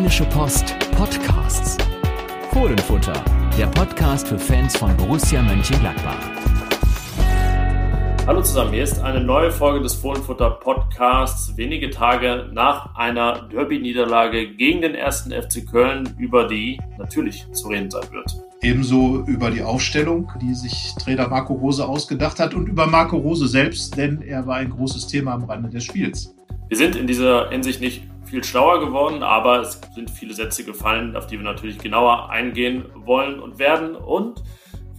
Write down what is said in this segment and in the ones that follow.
Rheinische Post Podcasts. Fohlenfutter, der Podcast für Fans von Borussia Mönchengladbach. Hallo zusammen, hier ist eine neue Folge des Fohlenfutter Podcasts, wenige Tage nach einer Derby-Niederlage gegen den ersten FC Köln, über die natürlich zu reden sein wird. Ebenso über die Aufstellung, die sich Trainer Marco Rose ausgedacht hat und über Marco Rose selbst, denn er war ein großes Thema am Rande des Spiels. Wir sind in dieser Hinsicht nicht viel schlauer geworden, aber es sind viele Sätze gefallen, auf die wir natürlich genauer eingehen wollen und werden. Und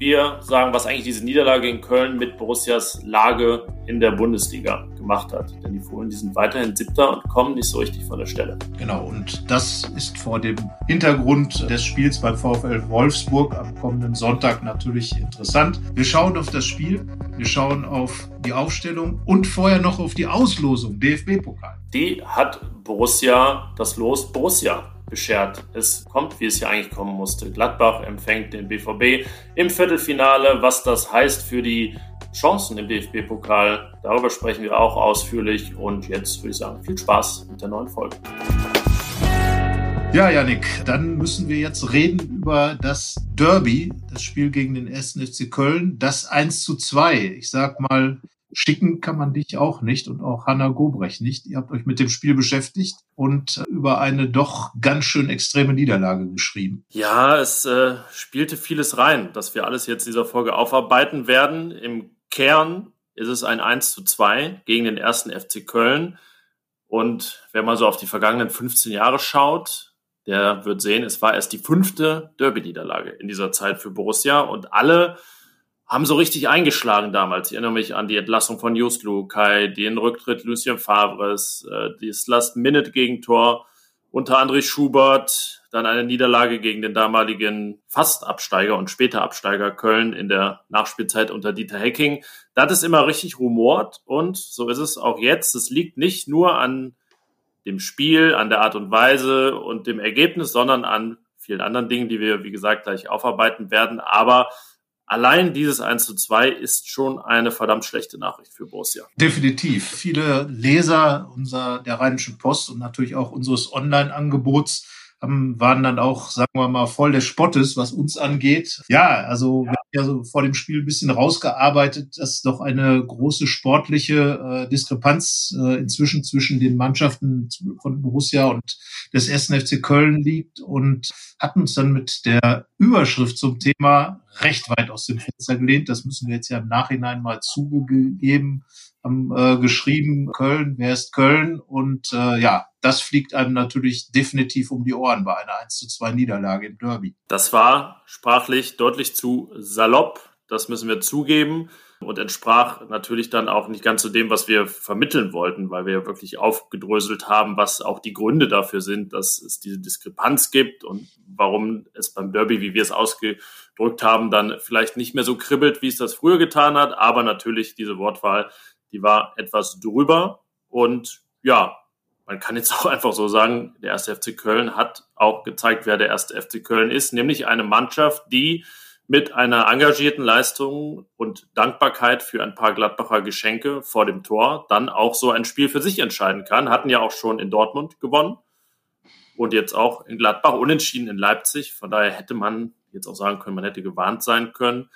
wir sagen, was eigentlich diese Niederlage in Köln mit Borussias Lage in der Bundesliga gemacht hat. Denn die Fohlen, die sind weiterhin Siebter und kommen nicht so richtig von der Stelle. Genau, und das ist vor dem Hintergrund des Spiels beim VfL Wolfsburg am kommenden Sonntag natürlich interessant. Wir schauen auf das Spiel, wir schauen auf die Aufstellung und vorher noch auf die Auslosung DFB-Pokal. Die hat Borussia das Los Borussia beschert. Es kommt, wie es ja eigentlich kommen musste. Gladbach empfängt den BVB im Viertelfinale. Was das heißt für die Chancen im DFB-Pokal, darüber sprechen wir auch ausführlich. Und jetzt würde ich sagen, viel Spaß mit der neuen Folge. Ja, Janik, dann müssen wir jetzt reden über das Derby, das Spiel gegen den 1. FC Köln, das 1 zu 2. Ich sag mal, Schicken kann man dich auch nicht und auch Hanna Gobrecht nicht. Ihr habt euch mit dem Spiel beschäftigt und über eine doch ganz schön extreme Niederlage geschrieben. Ja, es äh, spielte vieles rein, dass wir alles jetzt dieser Folge aufarbeiten werden. Im Kern ist es ein 1 zu 2 gegen den ersten FC Köln. Und wer mal so auf die vergangenen 15 Jahre schaut, der wird sehen, es war erst die fünfte Derby-Niederlage in dieser Zeit für Borussia und alle haben so richtig eingeschlagen damals. Ich erinnere mich an die Entlassung von Just Lukai, den Rücktritt Lucien Favres, äh, das Last-Minute-Gegentor unter André Schubert, dann eine Niederlage gegen den damaligen Fastabsteiger und später Absteiger Köln in der Nachspielzeit unter Dieter Hecking. Da hat es immer richtig rumort und so ist es auch jetzt. Es liegt nicht nur an dem Spiel, an der Art und Weise und dem Ergebnis, sondern an vielen anderen Dingen, die wir, wie gesagt, gleich aufarbeiten werden. Aber Allein dieses 1 zu 2 ist schon eine verdammt schlechte Nachricht für Borussia. Definitiv. Viele Leser unserer, der Rheinischen Post und natürlich auch unseres Online-Angebots waren dann auch, sagen wir mal, voll des Spottes, was uns angeht. Ja, also ja. Ja so vor dem Spiel ein bisschen rausgearbeitet, dass doch eine große sportliche äh, Diskrepanz äh, inzwischen zwischen den Mannschaften von Borussia und des 1. FC Köln liegt und hatten uns dann mit der Überschrift zum Thema recht weit aus dem Fenster gelehnt. Das müssen wir jetzt ja im Nachhinein mal zugegeben haben äh, geschrieben, Köln, wer ist Köln? Und äh, ja, das fliegt einem natürlich definitiv um die Ohren bei einer 1 zu 2 Niederlage im Derby. Das war sprachlich deutlich zu salopp, das müssen wir zugeben. Und entsprach natürlich dann auch nicht ganz zu dem, was wir vermitteln wollten, weil wir wirklich aufgedröselt haben, was auch die Gründe dafür sind, dass es diese Diskrepanz gibt und warum es beim Derby, wie wir es ausgedrückt haben, dann vielleicht nicht mehr so kribbelt, wie es das früher getan hat. Aber natürlich diese Wortwahl die war etwas drüber. Und ja, man kann jetzt auch einfach so sagen, der erste FC Köln hat auch gezeigt, wer der erste FC Köln ist, nämlich eine Mannschaft, die mit einer engagierten Leistung und Dankbarkeit für ein paar Gladbacher Geschenke vor dem Tor dann auch so ein Spiel für sich entscheiden kann. Hatten ja auch schon in Dortmund gewonnen und jetzt auch in Gladbach unentschieden in Leipzig. Von daher hätte man jetzt auch sagen können, man hätte gewarnt sein können.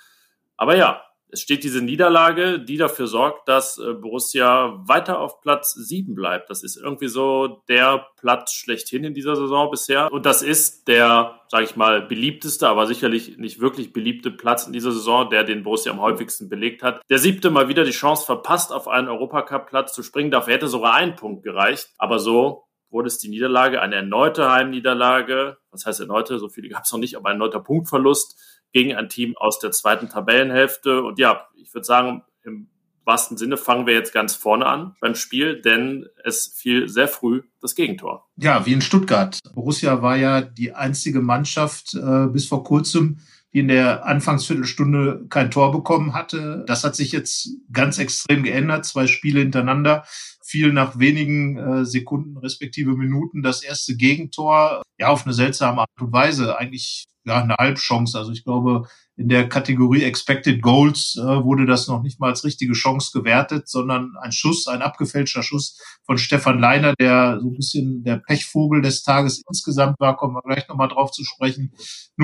Aber ja, es steht diese Niederlage, die dafür sorgt, dass äh, Borussia weiter auf Platz 7 bleibt. Das ist irgendwie so der Platz schlechthin in dieser Saison bisher. Und das ist der, sage ich mal, beliebteste, aber sicherlich nicht wirklich beliebte Platz in dieser Saison, der den Borussia am häufigsten belegt hat. Der siebte mal wieder die Chance verpasst, auf einen Europacup-Platz zu springen. Dafür hätte sogar ein Punkt gereicht. Aber so wurde es die Niederlage, eine erneute Heimniederlage. Was heißt erneute? So viele gab es noch nicht, aber ein erneuter Punktverlust gegen ein Team aus der zweiten Tabellenhälfte. Und ja, ich würde sagen, im wahrsten Sinne fangen wir jetzt ganz vorne an beim Spiel, denn es fiel sehr früh das Gegentor. Ja, wie in Stuttgart. Borussia war ja die einzige Mannschaft äh, bis vor kurzem, die in der Anfangsviertelstunde kein Tor bekommen hatte. Das hat sich jetzt ganz extrem geändert. Zwei Spiele hintereinander fiel nach wenigen äh, Sekunden respektive Minuten das erste Gegentor. Ja, auf eine seltsame Art und Weise. Eigentlich ja eine Halbchance. Also ich glaube, in der Kategorie Expected Goals äh, wurde das noch nicht mal als richtige Chance gewertet, sondern ein Schuss, ein abgefälschter Schuss von Stefan Leiner, der so ein bisschen der Pechvogel des Tages insgesamt war, kommen wir gleich nochmal drauf zu sprechen.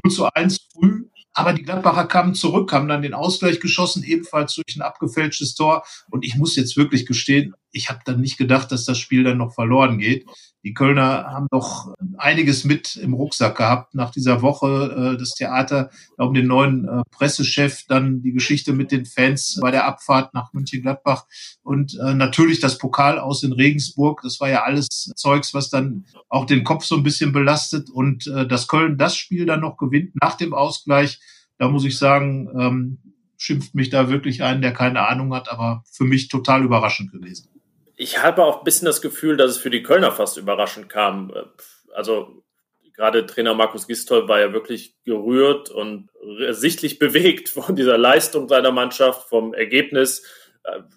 0 zu 1 früh, aber die Gladbacher kamen zurück, haben dann den Ausgleich geschossen, ebenfalls durch ein abgefälschtes Tor. Und ich muss jetzt wirklich gestehen, ich habe dann nicht gedacht, dass das Spiel dann noch verloren geht. Die Kölner haben doch einiges mit im Rucksack gehabt nach dieser Woche. Äh, das Theater um den neuen äh, Pressechef, dann die Geschichte mit den Fans bei der Abfahrt nach München-Gladbach und äh, natürlich das Pokal aus in Regensburg. Das war ja alles Zeugs, was dann auch den Kopf so ein bisschen belastet. Und äh, dass Köln das Spiel dann noch gewinnt nach dem Ausgleich, da muss ich sagen, ähm, schimpft mich da wirklich ein, der keine Ahnung hat, aber für mich total überraschend gewesen ich habe auch ein bisschen das Gefühl, dass es für die Kölner fast überraschend kam. Also gerade Trainer Markus Gistol war ja wirklich gerührt und sichtlich bewegt von dieser Leistung seiner Mannschaft, vom Ergebnis.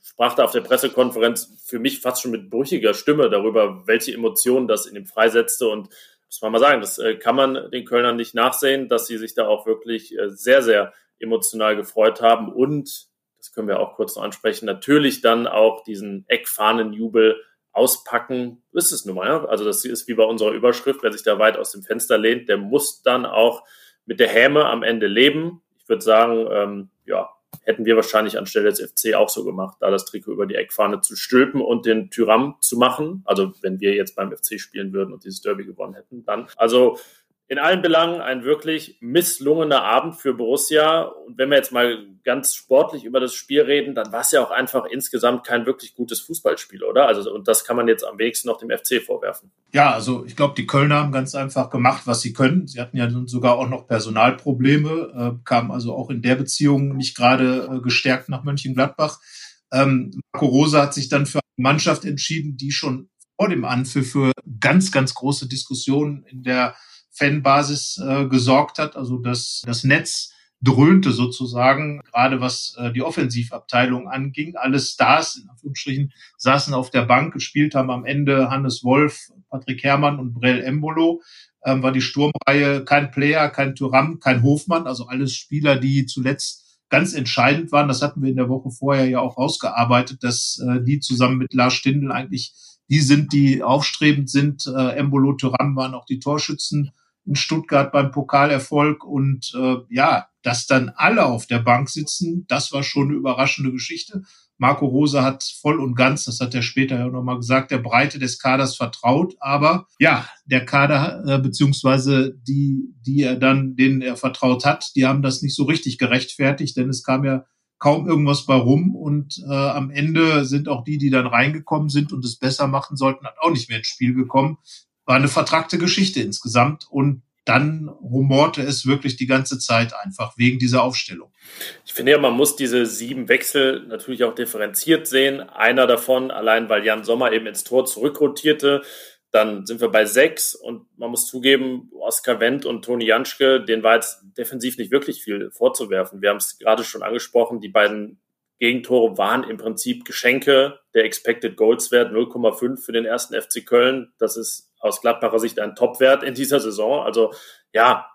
Sprach da auf der Pressekonferenz für mich fast schon mit brüchiger Stimme darüber, welche Emotionen das in ihm freisetzte. Und muss man mal sagen, das äh, kann man den Kölnern nicht nachsehen, dass sie sich da auch wirklich äh, sehr, sehr emotional gefreut haben und das können wir auch kurz noch ansprechen, natürlich dann auch diesen Eckfahnenjubel auspacken. Ist es nun mal. Ja? Also das ist wie bei unserer Überschrift, wer sich da weit aus dem Fenster lehnt, der muss dann auch mit der Häme am Ende leben. Ich würde sagen, ähm, ja, hätten wir wahrscheinlich anstelle des FC auch so gemacht, da das Trikot über die Eckfahne zu stülpen und den Tyram zu machen. Also wenn wir jetzt beim FC spielen würden und dieses Derby gewonnen hätten, dann. Also in allen Belangen ein wirklich misslungener Abend für Borussia. Und wenn wir jetzt mal ganz sportlich über das Spiel reden, dann war es ja auch einfach insgesamt kein wirklich gutes Fußballspiel, oder? Also, und das kann man jetzt am wenigsten noch dem FC vorwerfen. Ja, also ich glaube, die Kölner haben ganz einfach gemacht, was sie können. Sie hatten ja sogar auch noch Personalprobleme, äh, kamen also auch in der Beziehung nicht gerade äh, gestärkt nach Mönchengladbach. Ähm, Marco Rosa hat sich dann für eine Mannschaft entschieden, die schon vor dem Anpfiff für ganz, ganz große Diskussionen in der Fanbasis äh, gesorgt hat. Also das, das Netz dröhnte sozusagen, gerade was äh, die Offensivabteilung anging. Alle Stars, in Anführungsstrichen, saßen auf der Bank, gespielt haben am Ende Hannes Wolf, Patrick Herrmann und Brell Embolo. Ähm, war die Sturmreihe kein Player, kein Thuram, kein Hofmann, also alles Spieler, die zuletzt ganz entscheidend waren. Das hatten wir in der Woche vorher ja auch rausgearbeitet, dass äh, die zusammen mit Lars Stindl eigentlich die sind, die aufstrebend sind. Äh, Embolo Thuram waren auch die Torschützen in Stuttgart beim Pokalerfolg und äh, ja, dass dann alle auf der Bank sitzen, das war schon eine überraschende Geschichte. Marco Rose hat voll und ganz, das hat er später ja nochmal gesagt, der Breite des Kaders vertraut, aber ja, der Kader äh, beziehungsweise die, die er dann, denen er vertraut hat, die haben das nicht so richtig gerechtfertigt, denn es kam ja kaum irgendwas bei rum. Und äh, am Ende sind auch die, die dann reingekommen sind und es besser machen sollten, auch nicht mehr ins Spiel gekommen war eine vertragte Geschichte insgesamt und dann rumorte es wirklich die ganze Zeit einfach wegen dieser Aufstellung. Ich finde ja, man muss diese sieben Wechsel natürlich auch differenziert sehen. Einer davon, allein weil Jan Sommer eben ins Tor zurückrotierte, dann sind wir bei sechs und man muss zugeben, Oskar Wendt und Toni Janschke, denen war jetzt defensiv nicht wirklich viel vorzuwerfen. Wir haben es gerade schon angesprochen, die beiden Gegentore waren im Prinzip Geschenke. Der Expected Goals Wert 0,5 für den ersten FC Köln. Das ist aus Gladbacher Sicht ein Topwert in dieser Saison. Also ja,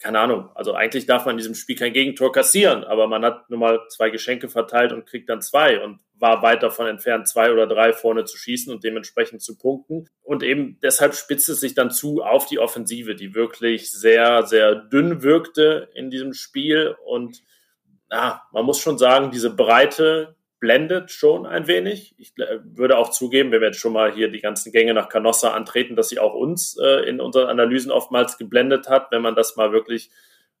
keine Ahnung. Also eigentlich darf man in diesem Spiel kein Gegentor kassieren, aber man hat nur mal zwei Geschenke verteilt und kriegt dann zwei und war weit davon entfernt, zwei oder drei vorne zu schießen und dementsprechend zu punkten. Und eben deshalb spitzt es sich dann zu auf die Offensive, die wirklich sehr, sehr dünn wirkte in diesem Spiel. Und na, man muss schon sagen, diese Breite, blendet schon ein wenig. Ich würde auch zugeben, wenn wir jetzt schon mal hier die ganzen Gänge nach Canossa antreten, dass sie auch uns äh, in unseren Analysen oftmals geblendet hat, wenn man das mal wirklich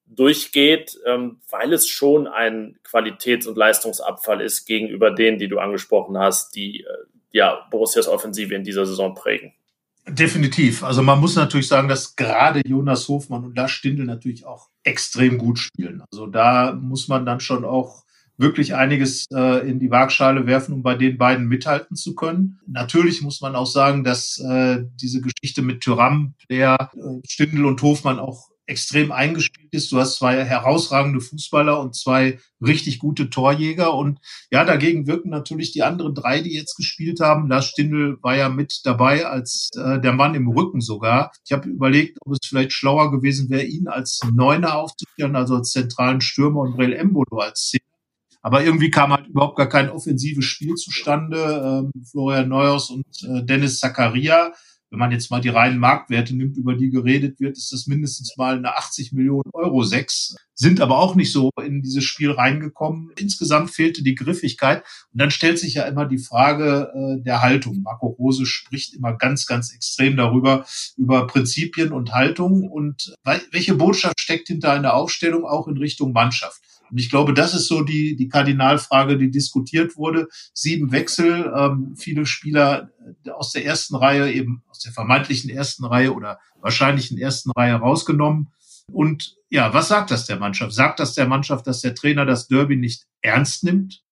durchgeht, ähm, weil es schon ein Qualitäts- und Leistungsabfall ist gegenüber denen, die du angesprochen hast, die äh, ja Borussias Offensive in dieser Saison prägen. Definitiv. Also man muss natürlich sagen, dass gerade Jonas Hofmann und Lars Stindl natürlich auch extrem gut spielen. Also da muss man dann schon auch wirklich einiges äh, in die Waagschale werfen, um bei den beiden mithalten zu können. Natürlich muss man auch sagen, dass äh, diese Geschichte mit Tyram, der äh, Stindl und Hofmann auch extrem eingespielt ist. Du hast zwei herausragende Fußballer und zwei richtig gute Torjäger. Und ja, dagegen wirken natürlich die anderen drei, die jetzt gespielt haben. Lars Stindl war ja mit dabei als äh, der Mann im Rücken sogar. Ich habe überlegt, ob es vielleicht schlauer gewesen wäre, ihn als Neuner aufzustellen, also als zentralen Stürmer und Brel Embolo als Zehner. Aber irgendwie kam halt überhaupt gar kein offensives Spiel zustande. Ähm, Florian Neuhaus und äh, Dennis Zakaria wenn man jetzt mal die reinen Marktwerte nimmt, über die geredet wird, ist das mindestens mal eine 80 Millionen Euro sechs, sind aber auch nicht so in dieses Spiel reingekommen. Insgesamt fehlte die Griffigkeit. Und dann stellt sich ja immer die Frage äh, der Haltung. Marco Rose spricht immer ganz, ganz extrem darüber, über Prinzipien und Haltung und welche Botschaft steckt hinter einer Aufstellung auch in Richtung Mannschaft. Und ich glaube, das ist so die, die Kardinalfrage, die diskutiert wurde. Sieben Wechsel, ähm, viele Spieler aus der ersten Reihe, eben aus der vermeintlichen ersten Reihe oder wahrscheinlichen ersten Reihe rausgenommen. Und ja, was sagt das der Mannschaft? Sagt das der Mannschaft, dass der Trainer das Derby nicht ernst nimmt?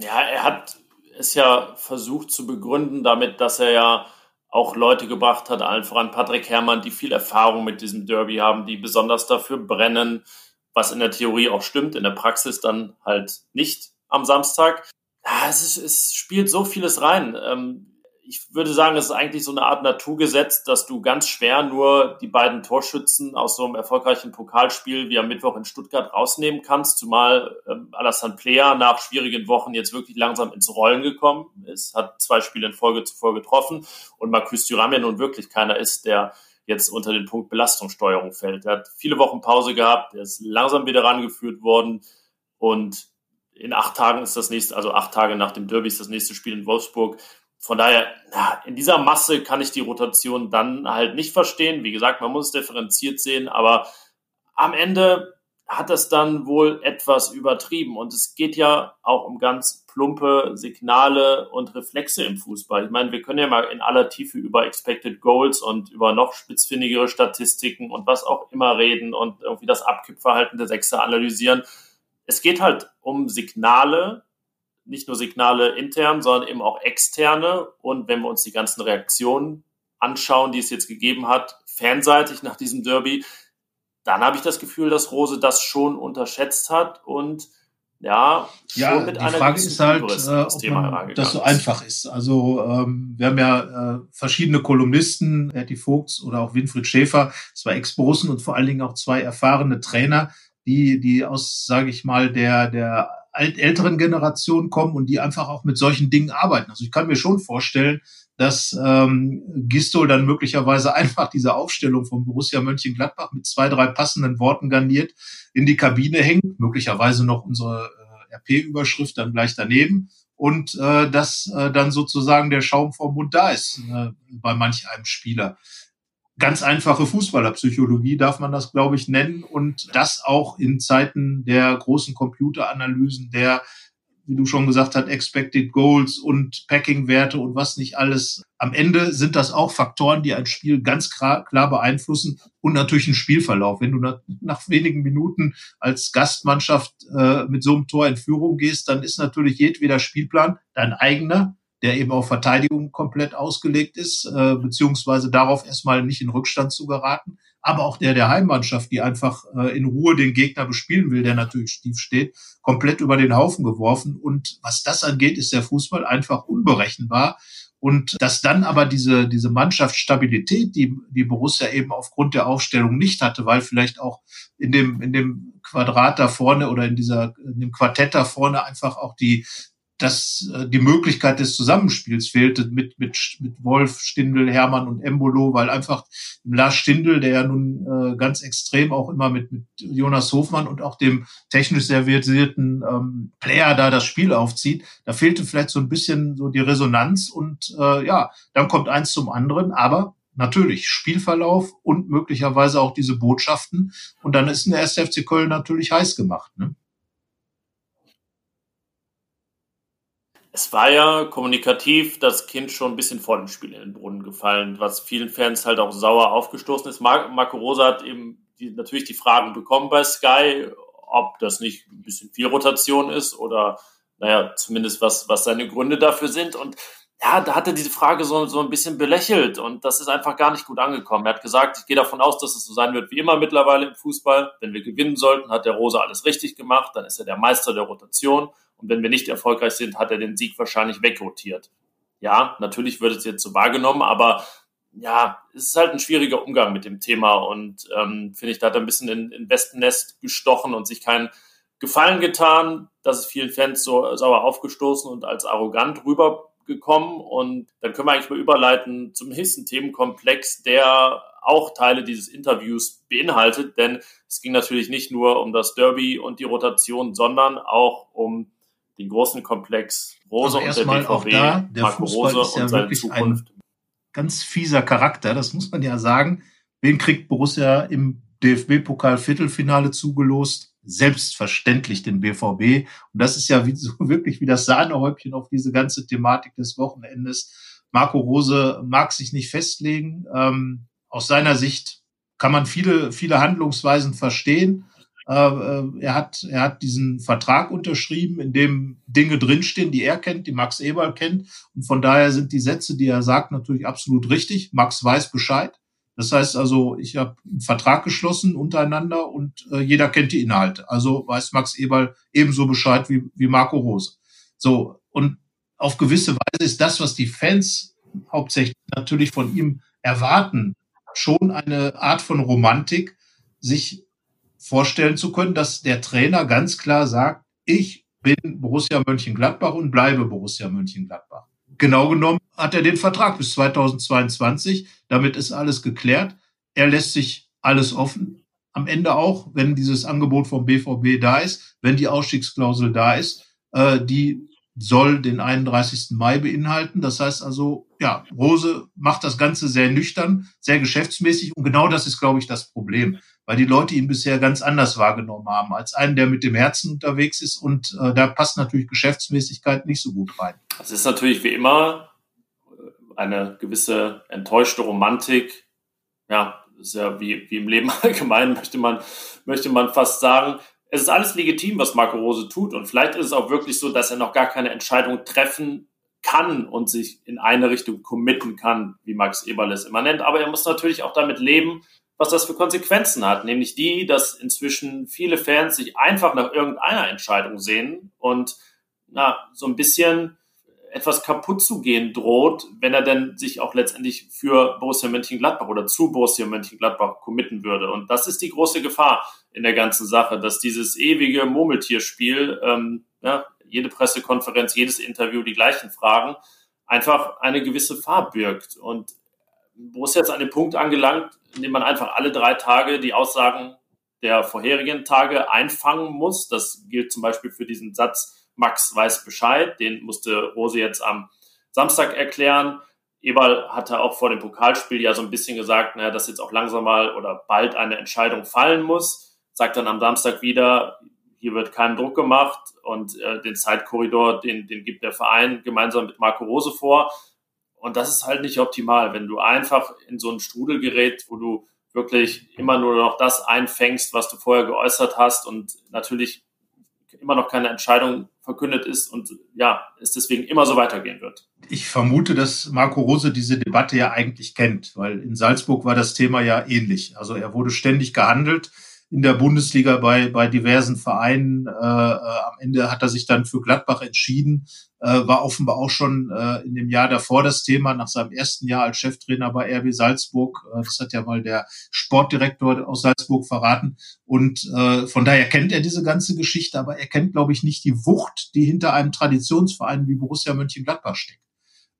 Ja, er hat es ja versucht zu begründen damit, dass er ja auch Leute gebracht hat, allen voran Patrick Herrmann, die viel Erfahrung mit diesem Derby haben, die besonders dafür brennen, was in der Theorie auch stimmt, in der Praxis dann halt nicht am Samstag. Ja, es, ist, es spielt so vieles rein. Ähm, ich würde sagen, es ist eigentlich so eine Art Naturgesetz, dass du ganz schwer nur die beiden Torschützen aus so einem erfolgreichen Pokalspiel wie am Mittwoch in Stuttgart rausnehmen kannst, zumal ähm, Alassane Player nach schwierigen Wochen jetzt wirklich langsam ins Rollen gekommen ist, hat zwei Spiele in Folge zuvor getroffen und Marcus Thuram ja nun wirklich keiner ist, der jetzt unter den Punkt Belastungssteuerung fällt. Er hat viele Wochen Pause gehabt, er ist langsam wieder rangeführt worden und in acht Tagen ist das nächste, also acht Tage nach dem Derby ist das nächste Spiel in Wolfsburg von daher, in dieser Masse kann ich die Rotation dann halt nicht verstehen. Wie gesagt, man muss es differenziert sehen, aber am Ende hat es dann wohl etwas übertrieben. Und es geht ja auch um ganz plumpe Signale und Reflexe im Fußball. Ich meine, wir können ja mal in aller Tiefe über Expected Goals und über noch spitzfindigere Statistiken und was auch immer reden und irgendwie das Abkippverhalten der Sechser analysieren. Es geht halt um Signale, nicht nur Signale intern, sondern eben auch externe. Und wenn wir uns die ganzen Reaktionen anschauen, die es jetzt gegeben hat, fanseitig nach diesem Derby, dann habe ich das Gefühl, dass Rose das schon unterschätzt hat und ja, schon ja, mit die Frage ist halt, äh, das, ob das so einfach ist. Also ähm, wir haben ja äh, verschiedene Kolumnisten, Berti Vogts oder auch Winfried Schäfer, zwei Ex-Borussen und vor allen Dingen auch zwei erfahrene Trainer, die die aus, sage ich mal, der der älteren Generation kommen und die einfach auch mit solchen Dingen arbeiten. Also ich kann mir schon vorstellen, dass ähm, Gistol dann möglicherweise einfach diese Aufstellung von Borussia Mönchengladbach mit zwei, drei passenden Worten garniert in die Kabine hängt, möglicherweise noch unsere äh, RP-Überschrift dann gleich daneben und äh, dass äh, dann sozusagen der Schaum vom Mund da ist äh, bei manch einem Spieler ganz einfache Fußballerpsychologie darf man das, glaube ich, nennen. Und das auch in Zeiten der großen Computeranalysen, der, wie du schon gesagt hast, Expected Goals und Packing-Werte und was nicht alles. Am Ende sind das auch Faktoren, die ein Spiel ganz klar, beeinflussen und natürlich einen Spielverlauf. Wenn du nach, nach wenigen Minuten als Gastmannschaft äh, mit so einem Tor in Führung gehst, dann ist natürlich jedweder Spielplan dein eigener der eben auf Verteidigung komplett ausgelegt ist, äh, beziehungsweise darauf erstmal nicht in Rückstand zu geraten, aber auch der der Heimmannschaft, die einfach äh, in Ruhe den Gegner bespielen will, der natürlich tief steht, komplett über den Haufen geworfen. Und was das angeht, ist der Fußball einfach unberechenbar. Und dass dann aber diese, diese Mannschaftsstabilität, die, die Borussia eben aufgrund der Aufstellung nicht hatte, weil vielleicht auch in dem, in dem Quadrat da vorne oder in dieser, in dem Quartett da vorne einfach auch die, dass äh, die Möglichkeit des Zusammenspiels fehlte mit, mit, mit Wolf, Stindel, Hermann und Embolo, weil einfach Lars Stindel, der ja nun äh, ganz extrem auch immer mit, mit Jonas Hofmann und auch dem technisch sehr versierten ähm, Player da das Spiel aufzieht, da fehlte vielleicht so ein bisschen so die Resonanz und äh, ja, dann kommt eins zum anderen, aber natürlich Spielverlauf und möglicherweise auch diese Botschaften und dann ist der SFC Köln natürlich heiß gemacht. Ne? Es war ja kommunikativ das Kind schon ein bisschen vor dem Spiel in den Brunnen gefallen, was vielen Fans halt auch sauer aufgestoßen ist. Marco Rosa hat eben die, natürlich die Fragen bekommen bei Sky, ob das nicht ein bisschen viel Rotation ist oder naja, zumindest was, was seine Gründe dafür sind. Und ja, da hat er diese Frage so, so ein bisschen belächelt und das ist einfach gar nicht gut angekommen. Er hat gesagt, ich gehe davon aus, dass es so sein wird wie immer mittlerweile im Fußball. Wenn wir gewinnen sollten, hat der Rosa alles richtig gemacht, dann ist er der Meister der Rotation und wenn wir nicht erfolgreich sind, hat er den Sieg wahrscheinlich wegrotiert. Ja, natürlich wird es jetzt so wahrgenommen, aber ja, es ist halt ein schwieriger Umgang mit dem Thema und ähm, finde ich, da hat er ein bisschen in, in Wespennest gestochen und sich keinen Gefallen getan. Das ist vielen Fans so sauer aufgestoßen und als arrogant rübergekommen. Und dann können wir eigentlich mal überleiten zum nächsten Themenkomplex, der auch Teile dieses Interviews beinhaltet, denn es ging natürlich nicht nur um das Derby und die Rotation, sondern auch um den großen Komplex Rose also und der BVB, auch da, der Marco Rose ist ja und seine Zukunft. Ein ganz fieser Charakter, das muss man ja sagen. Wen kriegt Borussia im DFB-Pokal-Viertelfinale zugelost? Selbstverständlich den BVB. Und das ist ja wie, so wirklich wie das Sahnehäubchen auf diese ganze Thematik des Wochenendes. Marco Rose mag sich nicht festlegen. Ähm, aus seiner Sicht kann man viele, viele Handlungsweisen verstehen. Äh, äh, er hat, er hat diesen Vertrag unterschrieben, in dem Dinge drinstehen, die er kennt, die Max Eberl kennt. Und von daher sind die Sätze, die er sagt, natürlich absolut richtig. Max weiß Bescheid. Das heißt also, ich habe einen Vertrag geschlossen untereinander und äh, jeder kennt die Inhalte. Also weiß Max Eberl ebenso Bescheid wie, wie Marco Rose. So, und auf gewisse Weise ist das, was die Fans hauptsächlich natürlich von ihm erwarten, schon eine Art von Romantik, sich vorstellen zu können, dass der Trainer ganz klar sagt, ich bin Borussia Mönchengladbach und bleibe Borussia Mönchengladbach. Genau genommen hat er den Vertrag bis 2022. Damit ist alles geklärt. Er lässt sich alles offen. Am Ende auch, wenn dieses Angebot vom BVB da ist, wenn die Ausstiegsklausel da ist, äh, die soll den 31. Mai beinhalten. Das heißt also, ja, Rose macht das Ganze sehr nüchtern, sehr geschäftsmäßig und genau das ist, glaube ich, das Problem, weil die Leute ihn bisher ganz anders wahrgenommen haben, als einen, der mit dem Herzen unterwegs ist und äh, da passt natürlich Geschäftsmäßigkeit nicht so gut rein. Es ist natürlich wie immer äh, eine gewisse enttäuschte Romantik, ja, ist ja wie, wie im Leben allgemein, möchte man, möchte man fast sagen es ist alles legitim, was Marco Rose tut. Und vielleicht ist es auch wirklich so, dass er noch gar keine Entscheidung treffen kann und sich in eine Richtung committen kann, wie Max Eberl es immer nennt. Aber er muss natürlich auch damit leben, was das für Konsequenzen hat. Nämlich die, dass inzwischen viele Fans sich einfach nach irgendeiner Entscheidung sehen und na, so ein bisschen etwas kaputt zu gehen droht, wenn er denn sich auch letztendlich für Borussia Mönchengladbach oder zu Borussia Mönchengladbach committen würde. Und das ist die große Gefahr in der ganzen Sache, dass dieses ewige Murmeltierspiel, ähm, ja, jede Pressekonferenz, jedes Interview, die gleichen Fragen, einfach eine gewisse Farbe birgt. Und Borussia ist an dem Punkt angelangt, in dem man einfach alle drei Tage die Aussagen der vorherigen Tage einfangen muss. Das gilt zum Beispiel für diesen Satz, Max weiß Bescheid, den musste Rose jetzt am Samstag erklären. Eberl hatte auch vor dem Pokalspiel ja so ein bisschen gesagt, naja, dass jetzt auch langsam mal oder bald eine Entscheidung fallen muss. Sagt dann am Samstag wieder, hier wird kein Druck gemacht und äh, den Zeitkorridor, den, den gibt der Verein gemeinsam mit Marco Rose vor. Und das ist halt nicht optimal, wenn du einfach in so einen Strudel gerät, wo du wirklich immer nur noch das einfängst, was du vorher geäußert hast und natürlich immer noch keine Entscheidung verkündet ist und ja, es deswegen immer so weitergehen wird. Ich vermute, dass Marco Rose diese Debatte ja eigentlich kennt, weil in Salzburg war das Thema ja ähnlich. Also er wurde ständig gehandelt in der Bundesliga bei, bei diversen Vereinen. Äh, äh, am Ende hat er sich dann für Gladbach entschieden, äh, war offenbar auch schon äh, in dem Jahr davor das Thema, nach seinem ersten Jahr als Cheftrainer bei RB Salzburg. Äh, das hat ja mal der Sportdirektor aus Salzburg verraten. Und äh, von daher kennt er diese ganze Geschichte, aber er kennt, glaube ich, nicht die Wucht, die hinter einem Traditionsverein wie Borussia Mönchengladbach steckt.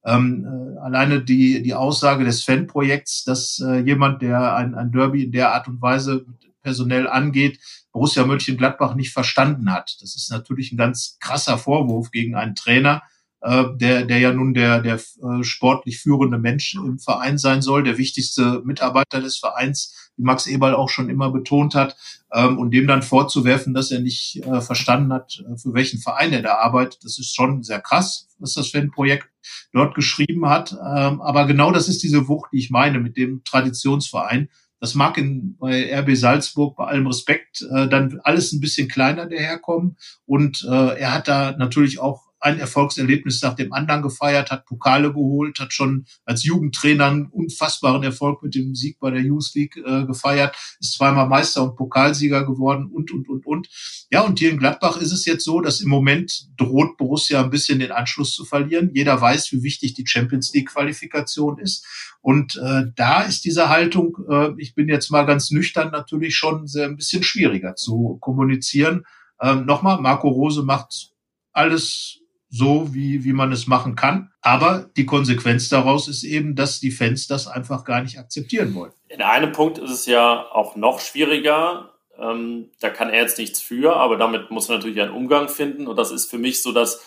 Ähm, äh, alleine die, die Aussage des Fanprojekts, dass äh, jemand, der ein, ein Derby in der Art und Weise personell angeht, Borussia Mönchengladbach nicht verstanden hat. Das ist natürlich ein ganz krasser Vorwurf gegen einen Trainer, äh, der, der ja nun der, der äh, sportlich führende Mensch im Verein sein soll, der wichtigste Mitarbeiter des Vereins, wie Max Eberl auch schon immer betont hat, ähm, und dem dann vorzuwerfen, dass er nicht äh, verstanden hat, für welchen Verein er da arbeitet, das ist schon sehr krass, was das für ein Projekt dort geschrieben hat. Ähm, aber genau das ist diese Wucht, die ich meine mit dem Traditionsverein das mag in, bei RB Salzburg bei allem Respekt äh, dann alles ein bisschen kleiner daherkommen. Und äh, er hat da natürlich auch ein Erfolgserlebnis nach dem anderen gefeiert, hat Pokale geholt, hat schon als Jugendtrainer einen unfassbaren Erfolg mit dem Sieg bei der Youth League äh, gefeiert, ist zweimal Meister und Pokalsieger geworden und, und, und, und. Ja, und hier in Gladbach ist es jetzt so, dass im Moment droht Borussia ein bisschen den Anschluss zu verlieren. Jeder weiß, wie wichtig die Champions League Qualifikation ist. Und äh, da ist diese Haltung, äh, ich bin jetzt mal ganz nüchtern, natürlich schon sehr ein bisschen schwieriger zu kommunizieren. Ähm, Nochmal, Marco Rose macht alles so, wie, wie man es machen kann. Aber die Konsequenz daraus ist eben, dass die Fans das einfach gar nicht akzeptieren wollen. In einem Punkt ist es ja auch noch schwieriger. Ähm, da kann er jetzt nichts für, aber damit muss er natürlich einen Umgang finden. Und das ist für mich so das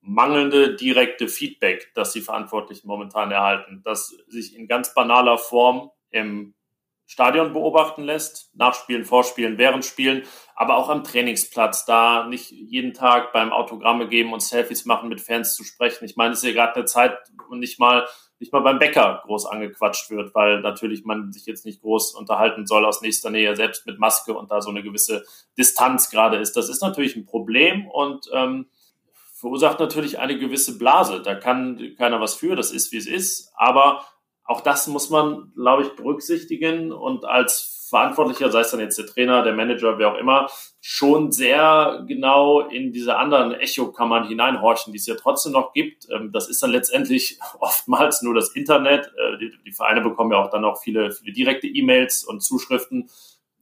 mangelnde direkte Feedback, das die Verantwortlichen momentan erhalten, das sich in ganz banaler Form im Stadion beobachten lässt, nachspielen, vorspielen, während Spielen, aber auch am Trainingsplatz, da nicht jeden Tag beim Autogramme geben und Selfies machen, mit Fans zu sprechen. Ich meine, es ist ja gerade eine Zeit, wo nicht mal, nicht mal beim Bäcker groß angequatscht wird, weil natürlich man sich jetzt nicht groß unterhalten soll aus nächster Nähe, selbst mit Maske und da so eine gewisse Distanz gerade ist. Das ist natürlich ein Problem und ähm, verursacht natürlich eine gewisse Blase. Da kann keiner was für, das ist, wie es ist, aber auch das muss man, glaube ich, berücksichtigen und als Verantwortlicher, sei es dann jetzt der Trainer, der Manager, wer auch immer, schon sehr genau in diese anderen Echokammern hineinhorchen, die es ja trotzdem noch gibt. Ähm, das ist dann letztendlich oftmals nur das Internet. Äh, die, Vereine bekommen ja auch dann auch viele, viele direkte E-Mails und Zuschriften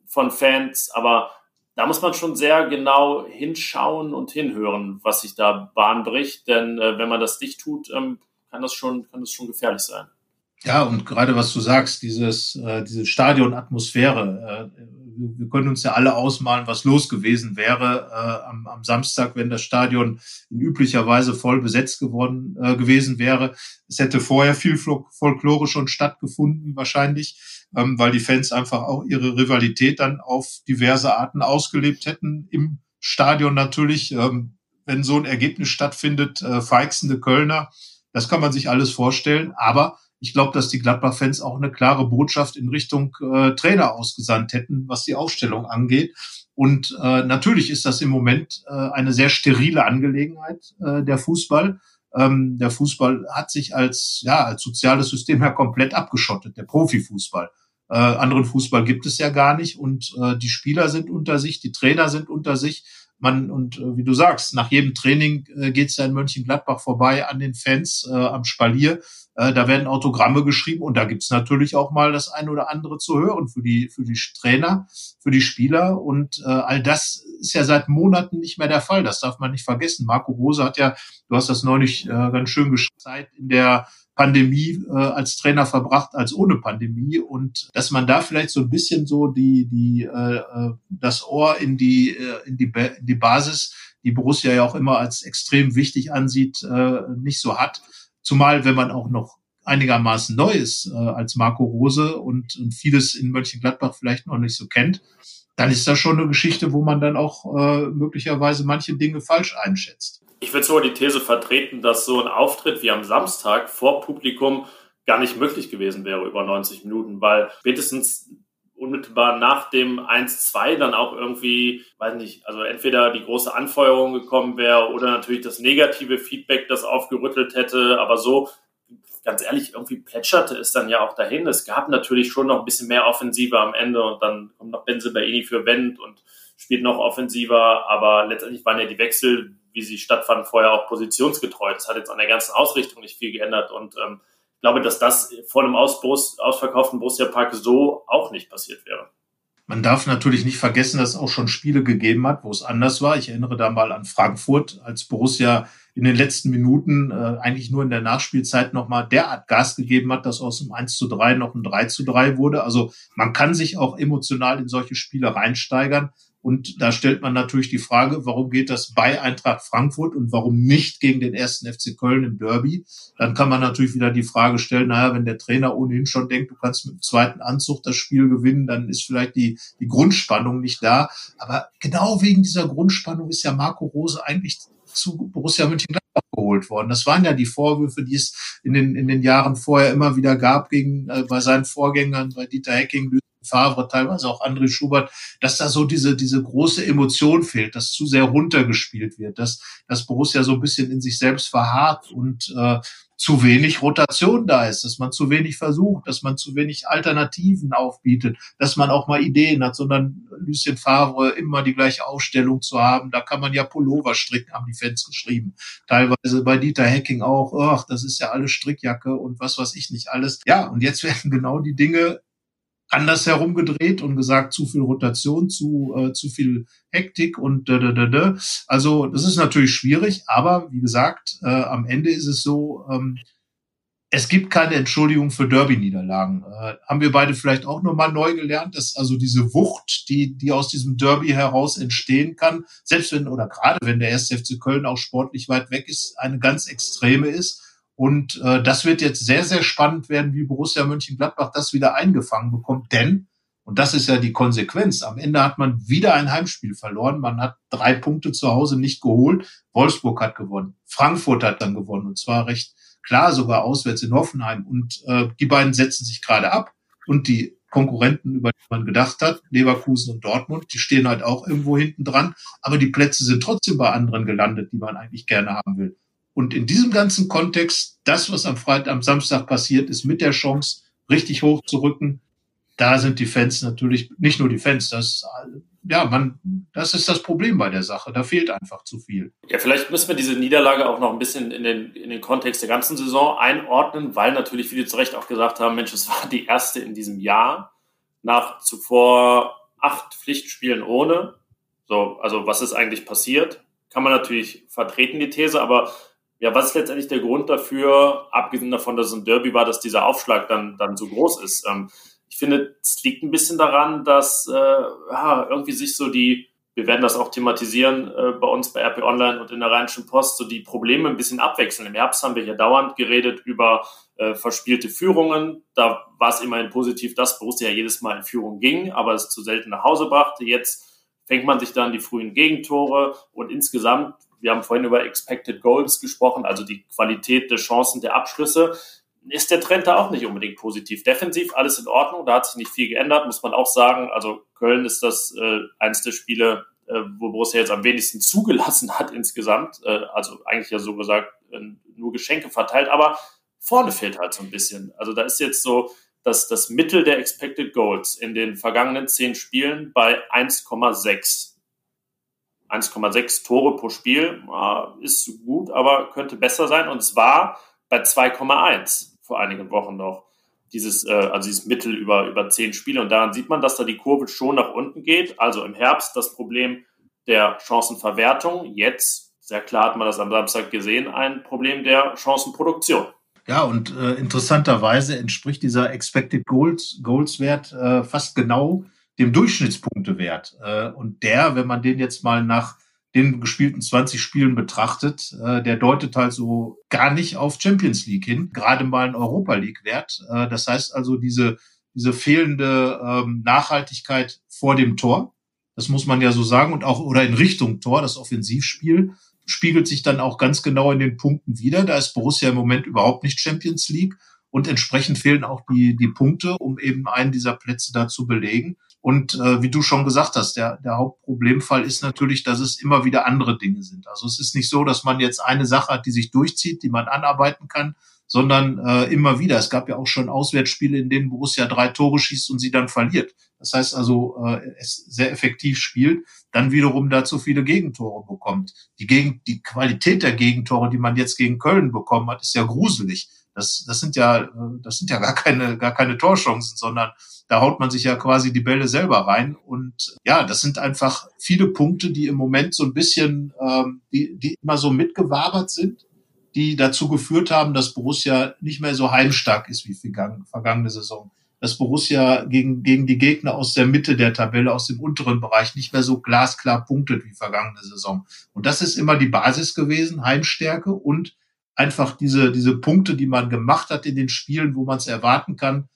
von Fans, aber da muss man schon sehr genau hinschauen und hinhören, was sich da Bahn bricht, denn äh, wenn man das nicht tut, ähm, kann das schon, kann das schon gefährlich sein. Ja, und gerade was du sagst, dieses, äh, diese Stadionatmosphäre, äh, wir können uns ja alle ausmalen, was los gewesen wäre äh, am, am Samstag, wenn das Stadion in üblicher Weise voll besetzt geworden äh, gewesen wäre. Es hätte vorher viel Folklore schon stattgefunden, wahrscheinlich, ähm, weil die Fans einfach auch ihre Rivalität dann auf diverse Arten ausgelebt hätten im Stadion natürlich. Ähm, wenn so ein Ergebnis stattfindet, äh, feixende Kölner, das kann man sich alles vorstellen, aber ich glaube, dass die Gladbach-Fans auch eine klare Botschaft in Richtung äh, Trainer ausgesandt hätten, was die Aufstellung angeht. Und äh, natürlich ist das im Moment äh, eine sehr sterile Angelegenheit, äh, der Fußball. Ähm, der Fußball hat sich als, ja, als soziales System ja komplett abgeschottet, der Profifußball. Äh, anderen Fußball gibt es ja gar nicht und äh, die Spieler sind unter sich, die Trainer sind unter sich man, und äh, wie du sagst, nach jedem Training äh, geht's ja in Mönchengladbach vorbei an den Fans äh, am Spalier. Äh, da werden Autogramme geschrieben und da gibt's natürlich auch mal das eine oder andere zu hören für die, für die Trainer, für die Spieler. Und äh, all das ist ja seit Monaten nicht mehr der Fall. Das darf man nicht vergessen. Marco Rose hat ja, du hast das neulich äh, ganz schön geschrieben, in der Pandemie äh, als Trainer verbracht als ohne Pandemie und dass man da vielleicht so ein bisschen so die die äh, äh das Ohr in die äh, in die in die Basis, die Borussia ja auch immer als extrem wichtig ansieht, äh, nicht so hat. Zumal wenn man auch noch einigermaßen neu ist äh, als Marco Rose und, und vieles in Mönchengladbach vielleicht noch nicht so kennt, dann ist das schon eine Geschichte, wo man dann auch äh, möglicherweise manche Dinge falsch einschätzt. Ich würde sogar die These vertreten, dass so ein Auftritt wie am Samstag vor Publikum gar nicht möglich gewesen wäre über 90 Minuten, weil spätestens unmittelbar nach dem 1-2 dann auch irgendwie, weiß nicht, also entweder die große Anfeuerung gekommen wäre oder natürlich das negative Feedback, das aufgerüttelt hätte, aber so ganz ehrlich, irgendwie plätscherte es dann ja auch dahin. Es gab natürlich schon noch ein bisschen mehr Offensive am Ende und dann kommt noch Benze Baini für Wendt und spielt noch offensiver, aber letztendlich waren ja die Wechsel wie sie stattfanden, vorher auch positionsgetreu. Das hat jetzt an der ganzen Ausrichtung nicht viel geändert und ähm, ich glaube, dass das vor einem Ausbruch, ausverkauften Borussia Park so auch nicht passiert wäre. Man darf natürlich nicht vergessen, dass es auch schon Spiele gegeben hat, wo es anders war. Ich erinnere da mal an Frankfurt, als Borussia in den letzten Minuten äh, eigentlich nur in der Nachspielzeit nochmal derart Gas gegeben hat, dass aus dem 1 zu 3 noch ein 3 zu 3 wurde. Also man kann sich auch emotional in solche Spiele reinsteigern. Und da stellt man natürlich die Frage, warum geht das bei Eintracht Frankfurt und warum nicht gegen den ersten FC Köln im Derby? Dann kann man natürlich wieder die Frage stellen, naja, wenn der Trainer ohnehin schon denkt, du kannst mit dem zweiten Anzug das Spiel gewinnen, dann ist vielleicht die, die Grundspannung nicht da. Aber genau wegen dieser Grundspannung ist ja Marco Rose eigentlich zu Borussia Mönchengladbach geholt worden. Das waren ja die Vorwürfe, die es in den, in den Jahren vorher immer wieder gab gegen, äh, bei seinen Vorgängern, bei Dieter Hecking, Favre, teilweise auch André Schubert, dass da so diese, diese große Emotion fehlt, dass zu sehr runtergespielt wird, dass, dass Borussia so ein bisschen in sich selbst verharrt und äh, zu wenig Rotation da ist, dass man zu wenig versucht, dass man zu wenig Alternativen aufbietet, dass man auch mal Ideen hat, sondern Lucien Favre immer die gleiche Ausstellung zu haben. Da kann man ja Pullover stricken, haben die Fans geschrieben. Teilweise bei Dieter Hecking auch, ach, das ist ja alles Strickjacke und was weiß ich nicht alles. Ja, und jetzt werden genau die Dinge anders herumgedreht und gesagt, zu viel Rotation, zu, äh, zu viel Hektik und da, da, da, da. Also das ist natürlich schwierig, aber wie gesagt, äh, am Ende ist es so, ähm, es gibt keine Entschuldigung für Derby-Niederlagen. Äh, haben wir beide vielleicht auch nochmal neu gelernt, dass also diese Wucht, die, die aus diesem Derby heraus entstehen kann, selbst wenn oder gerade wenn der 1. FC Köln auch sportlich weit weg ist, eine ganz extreme ist und äh, das wird jetzt sehr, sehr spannend werden, wie Borussia Mönchengladbach das wieder eingefangen bekommt. Denn, und das ist ja die Konsequenz, am Ende hat man wieder ein Heimspiel verloren. Man hat drei Punkte zu Hause nicht geholt. Wolfsburg hat gewonnen. Frankfurt hat dann gewonnen. Und zwar recht klar, sogar auswärts in Hoffenheim. Und äh, die beiden setzen sich gerade ab. Und die Konkurrenten, über die man gedacht hat, Leverkusen und Dortmund, die stehen halt auch irgendwo hinten dran. Aber die Plätze sind trotzdem bei anderen gelandet, die man eigentlich gerne haben will. Und in diesem ganzen Kontext, das, was am Freitag, am Samstag passiert ist, mit der Chance, richtig hoch zu rücken, da sind die Fans natürlich, nicht nur die Fans, das, ja, man, das ist das Problem bei der Sache. Da fehlt einfach zu viel. Ja, vielleicht müssen wir diese Niederlage auch noch ein bisschen in den, in den Kontext der ganzen Saison einordnen, weil natürlich viele zu Recht auch gesagt haben, Mensch, es war die erste in diesem Jahr nach zuvor acht Pflichtspielen ohne. So, also was ist eigentlich passiert? Kann man natürlich vertreten, die These, aber ja, was ist letztendlich der Grund dafür, abgesehen davon, dass es ein Derby war, dass dieser Aufschlag dann, dann so groß ist? Ähm, ich finde, es liegt ein bisschen daran, dass äh, ja, irgendwie sich so die, wir werden das auch thematisieren äh, bei uns bei RP Online und in der Rheinischen Post, so die Probleme ein bisschen abwechseln. Im Herbst haben wir hier dauernd geredet über äh, verspielte Führungen. Da war es immerhin positiv, dass Borussia ja jedes Mal in Führung ging, aber es zu selten nach Hause brachte. Jetzt fängt man sich dann die frühen Gegentore und insgesamt wir haben vorhin über Expected Goals gesprochen, also die Qualität der Chancen der Abschlüsse. Ist der Trend da auch nicht unbedingt positiv? Defensiv alles in Ordnung, da hat sich nicht viel geändert, muss man auch sagen. Also Köln ist das äh, eines der Spiele, äh, wo Borussia jetzt am wenigsten zugelassen hat insgesamt. Äh, also eigentlich ja so gesagt äh, nur Geschenke verteilt, aber vorne fehlt halt so ein bisschen. Also da ist jetzt so dass das Mittel der Expected Goals in den vergangenen zehn Spielen bei 1,6 1,6 Tore pro Spiel ist gut, aber könnte besser sein. Und es war bei 2,1 vor einigen Wochen noch. Dieses, äh, also dieses Mittel über, über zehn Spiele. Und daran sieht man, dass da die Kurve schon nach unten geht. Also im Herbst das Problem der Chancenverwertung. Jetzt, sehr klar hat man das am Samstag gesehen, ein Problem der Chancenproduktion. Ja, und äh, interessanterweise entspricht dieser Expected Goals, Goals Wert äh, fast genau dem Durchschnittspunktewert. Äh, und der, wenn man den jetzt mal nach den gespielten 20 Spielen betrachtet, äh, der deutet halt so gar nicht auf Champions League hin, gerade mal ein Europa League Wert. Äh, das heißt also diese, diese fehlende ähm, Nachhaltigkeit vor dem Tor, das muss man ja so sagen, und auch oder in Richtung Tor, das Offensivspiel, spiegelt sich dann auch ganz genau in den Punkten wieder. Da ist Borussia im Moment überhaupt nicht Champions League und entsprechend fehlen auch die, die Punkte, um eben einen dieser Plätze da zu belegen. Und äh, wie du schon gesagt hast, der, der Hauptproblemfall ist natürlich, dass es immer wieder andere Dinge sind. Also es ist nicht so, dass man jetzt eine Sache hat, die sich durchzieht, die man anarbeiten kann, sondern äh, immer wieder. Es gab ja auch schon Auswärtsspiele, in denen Borussia drei Tore schießt und sie dann verliert. Das heißt also, äh, es sehr effektiv spielt, dann wiederum dazu viele Gegentore bekommt. Die, Gegen die Qualität der Gegentore, die man jetzt gegen Köln bekommen hat, ist ja gruselig. Das, das sind ja, das sind ja gar keine, gar keine Torchancen, sondern da haut man sich ja quasi die Bälle selber rein. Und ja, das sind einfach viele Punkte, die im Moment so ein bisschen, ähm, die, die immer so mitgewabert sind, die dazu geführt haben, dass Borussia nicht mehr so heimstark ist wie vergangene Saison. Dass Borussia gegen, gegen die Gegner aus der Mitte der Tabelle, aus dem unteren Bereich nicht mehr so glasklar punktet wie vergangene Saison. Und das ist immer die Basis gewesen, Heimstärke und einfach diese, diese Punkte, die man gemacht hat in den Spielen, wo man es erwarten kann,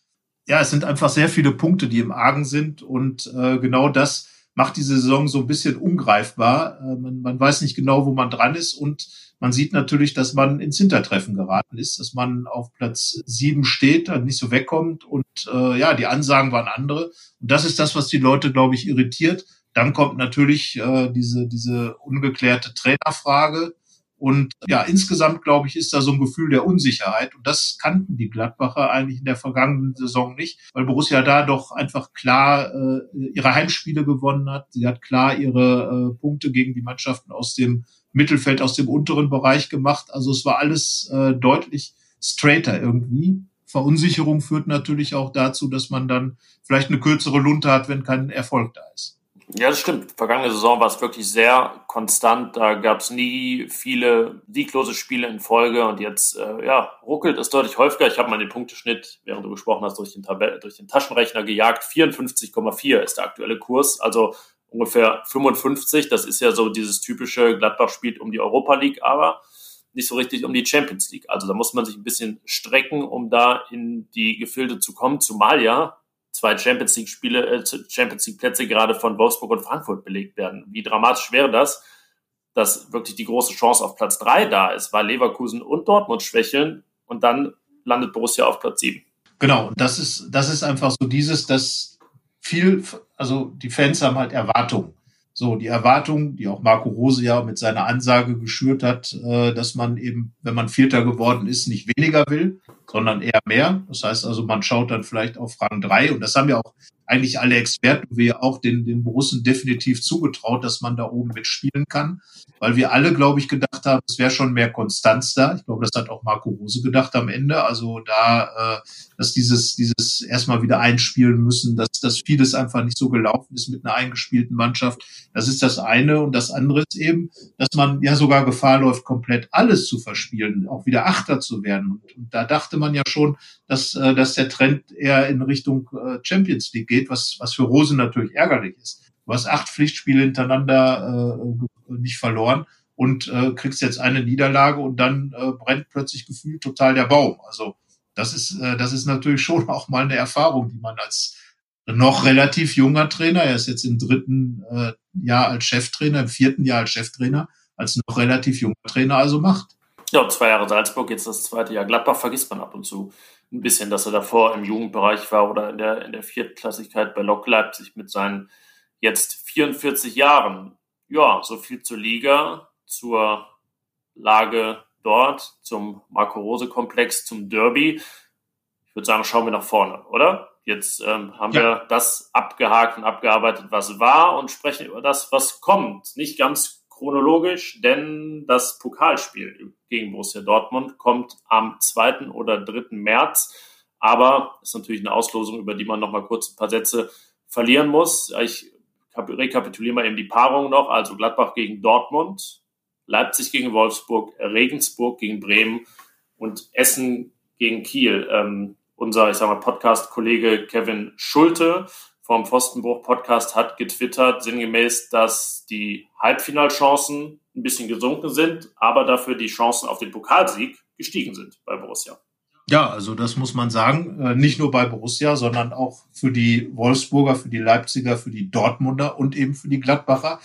ja, es sind einfach sehr viele Punkte, die im Argen sind und äh, genau das macht diese Saison so ein bisschen ungreifbar. Äh, man, man weiß nicht genau, wo man dran ist und man sieht natürlich, dass man ins Hintertreffen geraten ist, dass man auf Platz sieben steht, nicht so wegkommt und äh, ja, die Ansagen waren andere. Und das ist das, was die Leute, glaube ich, irritiert. Dann kommt natürlich äh, diese, diese ungeklärte Trainerfrage. Und ja, insgesamt, glaube ich, ist da so ein Gefühl der Unsicherheit. Und das kannten die Gladbacher eigentlich in der vergangenen Saison nicht, weil Borussia da doch einfach klar äh, ihre Heimspiele gewonnen hat. Sie hat klar ihre äh, Punkte gegen die Mannschaften aus dem Mittelfeld, aus dem unteren Bereich gemacht. Also es war alles äh, deutlich straighter irgendwie. Verunsicherung führt natürlich auch dazu, dass man dann vielleicht eine kürzere Lunte hat, wenn kein Erfolg da ist. Ja, das stimmt. Vergangene Saison war es wirklich sehr konstant. Da gab es nie viele sieglose Spiele in Folge und jetzt äh, ja, ruckelt es deutlich häufiger. Ich habe mal den Punkteschnitt, während du gesprochen hast, durch den, Tabell durch den Taschenrechner gejagt. 54,4 ist der aktuelle Kurs, also ungefähr 55. Das ist ja so dieses typische Gladbach spielt um die Europa League, aber nicht so richtig um die Champions League. Also da muss man sich ein bisschen strecken, um da in die Gefilde zu kommen, zumal ja zwei Champions League Spiele, äh, Champions League Plätze gerade von Wolfsburg und Frankfurt belegt werden. Wie dramatisch wäre das, dass wirklich die große Chance auf Platz drei da ist, weil Leverkusen und Dortmund schwächeln und dann landet Borussia auf Platz sieben. Genau, das ist, das ist einfach so dieses, dass viel, also die Fans haben halt Erwartungen. So, die Erwartung, die auch Marco Rose ja mit seiner Ansage geschürt hat, äh, dass man eben, wenn man Vierter geworden ist, nicht weniger will, sondern eher mehr. Das heißt also, man schaut dann vielleicht auf Rang drei und das haben ja auch eigentlich alle Experten, wie auch den, den Borussen definitiv zugetraut, dass man da oben mitspielen kann, weil wir alle, glaube ich, gedacht haben, es wäre schon mehr Konstanz da. Ich glaube, das hat auch Marco Rose gedacht am Ende. Also da, äh, dass dieses, dieses erstmal wieder einspielen müssen, dass, dass vieles einfach nicht so gelaufen ist mit einer eingespielten Mannschaft. Das ist das eine. Und das andere ist eben, dass man ja sogar Gefahr läuft, komplett alles zu verspielen, auch wieder Achter zu werden. Und, und da dachte man ja schon, dass, äh, dass der Trend eher in Richtung äh, Champions League geht, was, was für Rosen natürlich ärgerlich ist. Du hast acht Pflichtspiele hintereinander äh, nicht verloren und äh, kriegst jetzt eine Niederlage und dann äh, brennt plötzlich gefühlt total der Baum. Also das ist, äh, das ist natürlich schon auch mal eine Erfahrung, die man als noch relativ junger Trainer, er ist jetzt im dritten äh, Jahr als Cheftrainer, im vierten Jahr als Cheftrainer, als noch relativ junger Trainer also macht. Ja, zwei Jahre Salzburg, jetzt das zweite Jahr Gladbach vergisst man ab und zu ein bisschen, dass er davor im Jugendbereich war oder in der, in der Viertklassigkeit bei Lok Leipzig mit seinen jetzt 44 Jahren. Ja, so viel zur Liga, zur Lage dort, zum Marco Rose Komplex, zum Derby. Ich würde sagen, schauen wir nach vorne, oder? Jetzt ähm, haben ja. wir das abgehakt und abgearbeitet, was war und sprechen über das, was kommt. Nicht ganz chronologisch, denn das Pokalspiel gegen Borussia Dortmund kommt am 2. oder 3. März. Aber ist natürlich eine Auslosung, über die man noch mal kurz ein paar Sätze verlieren muss. Ich rekapituliere mal eben die Paarung noch. Also Gladbach gegen Dortmund, Leipzig gegen Wolfsburg, Regensburg gegen Bremen und Essen gegen Kiel. Ähm, unser, ich sag mal, Podcast-Kollege Kevin Schulte vom Pfostenbruch-Podcast hat getwittert, sinngemäß, dass die Halbfinalchancen ein bisschen gesunken sind, aber dafür die Chancen auf den Pokalsieg gestiegen sind bei Borussia. Ja, also das muss man sagen, äh, nicht nur bei Borussia, sondern auch für die Wolfsburger, für die Leipziger, für die Dortmunder und eben für die Gladbacher.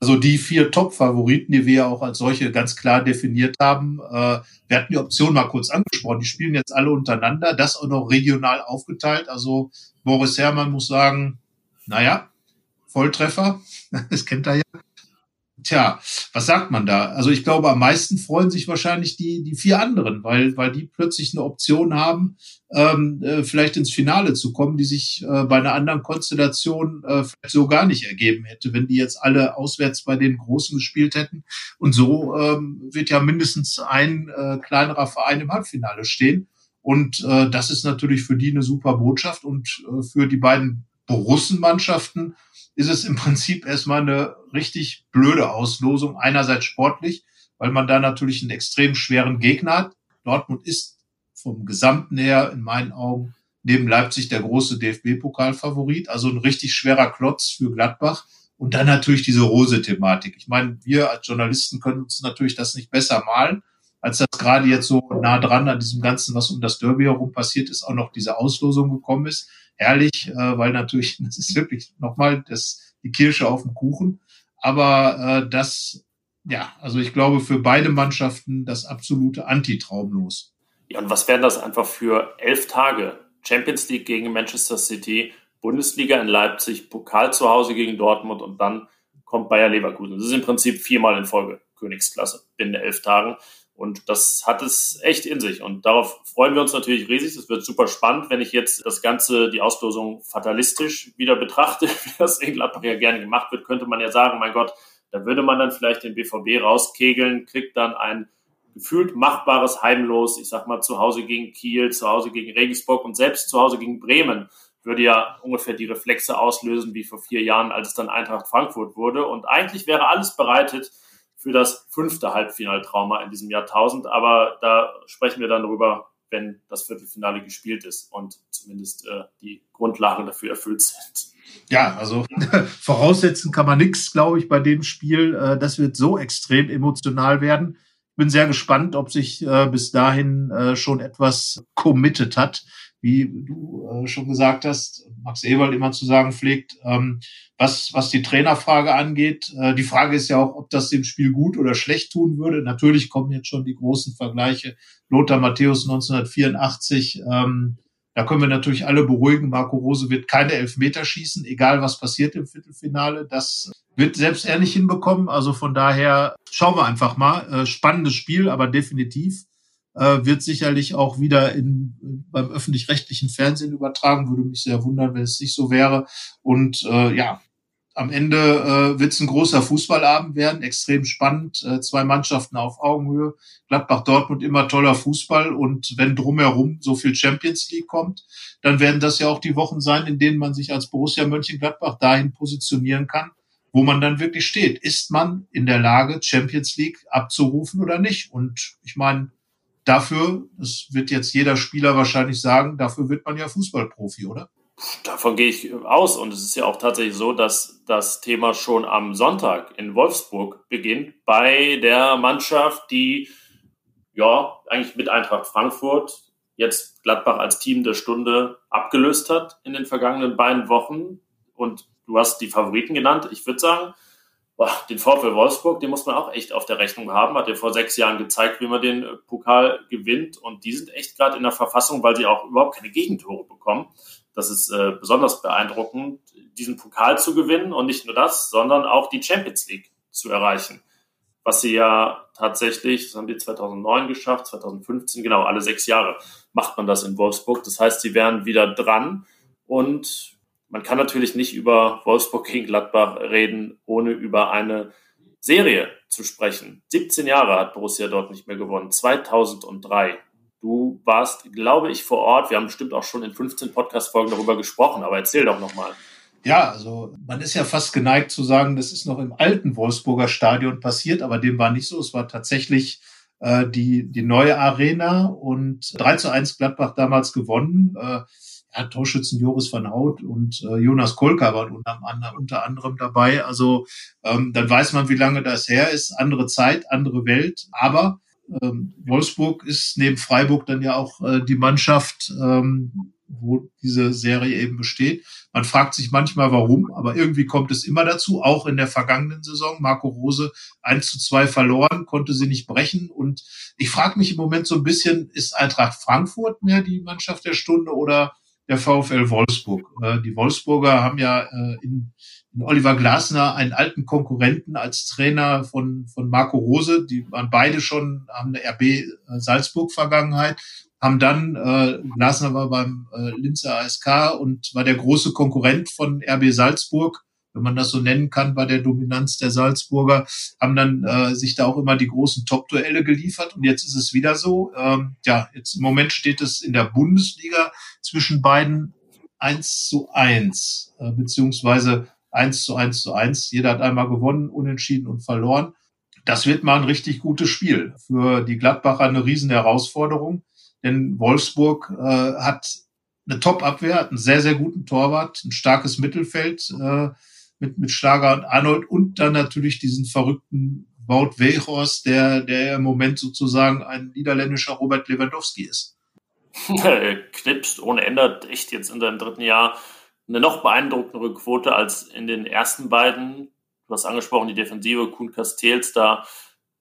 Also die vier Top-Favoriten, die wir ja auch als solche ganz klar definiert haben. Äh, wir hatten die Option mal kurz angesprochen. Die spielen jetzt alle untereinander, das auch noch regional aufgeteilt. Also Boris Herrmann muss sagen, naja, Volltreffer, das kennt er ja. Tja, was sagt man da? Also ich glaube, am meisten freuen sich wahrscheinlich die, die vier anderen, weil, weil die plötzlich eine Option haben, ähm, äh, vielleicht ins Finale zu kommen, die sich äh, bei einer anderen Konstellation äh, vielleicht so gar nicht ergeben hätte, wenn die jetzt alle auswärts bei den Großen gespielt hätten. Und so ähm, wird ja mindestens ein äh, kleinerer Verein im Halbfinale stehen. Und äh, das ist natürlich für die eine super Botschaft und äh, für die beiden Borussenmannschaften ist es im Prinzip erstmal eine richtig blöde Auslosung. Einerseits sportlich, weil man da natürlich einen extrem schweren Gegner hat. Dortmund ist vom Gesamten her in meinen Augen neben Leipzig der große DFB-Pokalfavorit. Also ein richtig schwerer Klotz für Gladbach. Und dann natürlich diese Rose-Thematik. Ich meine, wir als Journalisten können uns natürlich das nicht besser malen, als das gerade jetzt so nah dran an diesem Ganzen, was um das Derby herum passiert ist, auch noch diese Auslosung gekommen ist herrlich, äh, weil natürlich, das ist wirklich nochmal das die Kirsche auf dem Kuchen. Aber äh, das, ja, also ich glaube für beide Mannschaften das absolute Anti-Traumlos. Ja, und was wären das einfach für elf Tage? Champions League gegen Manchester City, Bundesliga in Leipzig, Pokal zu Hause gegen Dortmund und dann kommt Bayer Leverkusen. Das ist im Prinzip viermal in Folge Königsklasse binnen elf Tagen. Und das hat es echt in sich. Und darauf freuen wir uns natürlich riesig. Das wird super spannend, wenn ich jetzt das Ganze, die Auslosung fatalistisch wieder betrachte, wie das in Gladbach ja gerne gemacht wird, könnte man ja sagen, mein Gott, da würde man dann vielleicht den BVB rauskegeln, kriegt dann ein gefühlt machbares Heimlos, ich sag mal zu Hause gegen Kiel, zu Hause gegen Regensburg und selbst zu Hause gegen Bremen würde ja ungefähr die Reflexe auslösen wie vor vier Jahren, als es dann Eintracht Frankfurt wurde. Und eigentlich wäre alles bereitet, für das fünfte Halbfinaltrauma in diesem Jahrtausend. Aber da sprechen wir dann drüber, wenn das Viertelfinale gespielt ist und zumindest äh, die Grundlagen dafür erfüllt sind. Ja, also voraussetzen kann man nichts, glaube ich, bei dem Spiel. Äh, das wird so extrem emotional werden. Bin sehr gespannt, ob sich äh, bis dahin äh, schon etwas committed hat wie du äh, schon gesagt hast, Max Ewald immer zu sagen pflegt, ähm, was, was die Trainerfrage angeht. Äh, die Frage ist ja auch, ob das dem Spiel gut oder schlecht tun würde. Natürlich kommen jetzt schon die großen Vergleiche. Lothar Matthäus 1984. Ähm, da können wir natürlich alle beruhigen. Marco Rose wird keine Elfmeter schießen, egal was passiert im Viertelfinale. Das wird selbst er nicht hinbekommen. Also von daher schauen wir einfach mal. Äh, spannendes Spiel, aber definitiv äh, wird sicherlich auch wieder in, beim öffentlich-rechtlichen Fernsehen übertragen. Würde mich sehr wundern, wenn es nicht so wäre. Und äh, ja, am Ende äh, wird es ein großer Fußballabend werden, extrem spannend. Äh, zwei Mannschaften auf Augenhöhe. Gladbach-Dortmund immer toller Fußball. Und wenn drumherum so viel Champions League kommt, dann werden das ja auch die Wochen sein, in denen man sich als Borussia Mönchengladbach dahin positionieren kann, wo man dann wirklich steht. Ist man in der Lage, Champions League abzurufen oder nicht? Und ich meine, dafür, das wird jetzt jeder Spieler wahrscheinlich sagen, dafür wird man ja Fußballprofi, oder? Davon gehe ich aus. Und es ist ja auch tatsächlich so, dass das Thema schon am Sonntag in Wolfsburg beginnt bei der Mannschaft, die ja eigentlich mit Eintracht Frankfurt jetzt Gladbach als Team der Stunde abgelöst hat in den vergangenen beiden Wochen. Und du hast die Favoriten genannt. Ich würde sagen, boah, den VfL Wolfsburg, den muss man auch echt auf der Rechnung haben. Hat ja vor sechs Jahren gezeigt, wie man den äh, Pokal gewinnt. Und die sind echt gerade in der Verfassung, weil sie auch überhaupt keine Gegentore bekommen. Das ist äh, besonders beeindruckend, diesen Pokal zu gewinnen und nicht nur das, sondern auch die Champions League zu erreichen. Was sie ja tatsächlich, das haben die 2009 geschafft, 2015, genau, alle sechs Jahre macht man das in Wolfsburg. Das heißt, sie wären wieder dran und man kann natürlich nicht über Wolfsburg gegen Gladbach reden, ohne über eine Serie zu sprechen. 17 Jahre hat Borussia dort nicht mehr gewonnen. 2003. Du warst, glaube ich, vor Ort. Wir haben bestimmt auch schon in 15 Podcast-Folgen darüber gesprochen, aber erzähl doch nochmal. Ja, also man ist ja fast geneigt zu sagen, das ist noch im alten Wolfsburger Stadion passiert, aber dem war nicht so. Es war tatsächlich äh, die, die neue Arena und 3 zu 1 Gladbach damals gewonnen. Äh, ja, Torschützen Joris van Hout und äh, Jonas Kolka waren unter, unter anderem dabei. Also ähm, dann weiß man, wie lange das her ist. Andere Zeit, andere Welt. Aber ähm, Wolfsburg ist neben Freiburg dann ja auch äh, die Mannschaft, ähm, wo diese Serie eben besteht. Man fragt sich manchmal, warum, aber irgendwie kommt es immer dazu. Auch in der vergangenen Saison, Marco Rose 1 zu 2 verloren, konnte sie nicht brechen. Und ich frage mich im Moment so ein bisschen, ist Eintracht Frankfurt mehr die Mannschaft der Stunde oder der VfL Wolfsburg. Äh, die Wolfsburger haben ja äh, in, in Oliver Glasner einen alten Konkurrenten als Trainer von, von Marco Rose. Die waren beide schon, haben eine RB äh, Salzburg-Vergangenheit, haben dann, äh, Glasner war beim äh, Linzer ASK und war der große Konkurrent von RB Salzburg wenn man das so nennen kann, bei der Dominanz der Salzburger, haben dann äh, sich da auch immer die großen Top-Duelle geliefert. Und jetzt ist es wieder so. Ähm, ja, jetzt im Moment steht es in der Bundesliga zwischen beiden eins zu eins äh, beziehungsweise eins zu eins zu eins. Jeder hat einmal gewonnen, unentschieden und verloren. Das wird mal ein richtig gutes Spiel. Für die Gladbacher eine riesen Herausforderung, denn Wolfsburg äh, hat eine Top-Abwehr, hat einen sehr, sehr guten Torwart, ein starkes Mittelfeld. Äh, mit, mit Schlager und Arnold und dann natürlich diesen verrückten Wout Weghorst, der, der im Moment sozusagen ein niederländischer Robert Lewandowski ist. Knipst ohne Ende, echt jetzt in seinem dritten Jahr eine noch beeindruckendere Quote als in den ersten beiden. Du hast angesprochen, die Defensive Kuhn Castells, da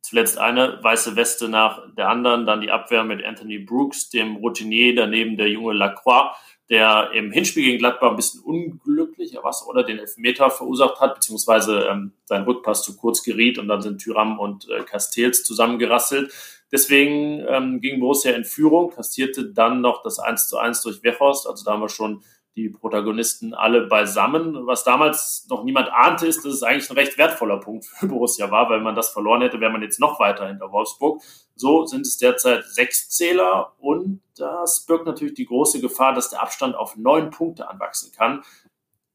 zuletzt eine weiße Weste nach der anderen, dann die Abwehr mit Anthony Brooks, dem Routinier, daneben der junge Lacroix, der im Hinspiel gegen Gladbach ein bisschen unglücklich was oder den Elfmeter verursacht hat, beziehungsweise ähm, sein Rückpass zu kurz geriet und dann sind Tyram und äh, Castells zusammengerasselt. Deswegen ähm, ging Borussia in Führung, kassierte dann noch das 1 zu 1 durch Wechhorst. Also da haben wir schon die Protagonisten alle beisammen. Was damals noch niemand ahnte, ist, dass es eigentlich ein recht wertvoller Punkt für Borussia war, weil man das verloren hätte, wäre man jetzt noch weiter hinter Wolfsburg. So sind es derzeit sechs Zähler und das birgt natürlich die große Gefahr, dass der Abstand auf neun Punkte anwachsen kann.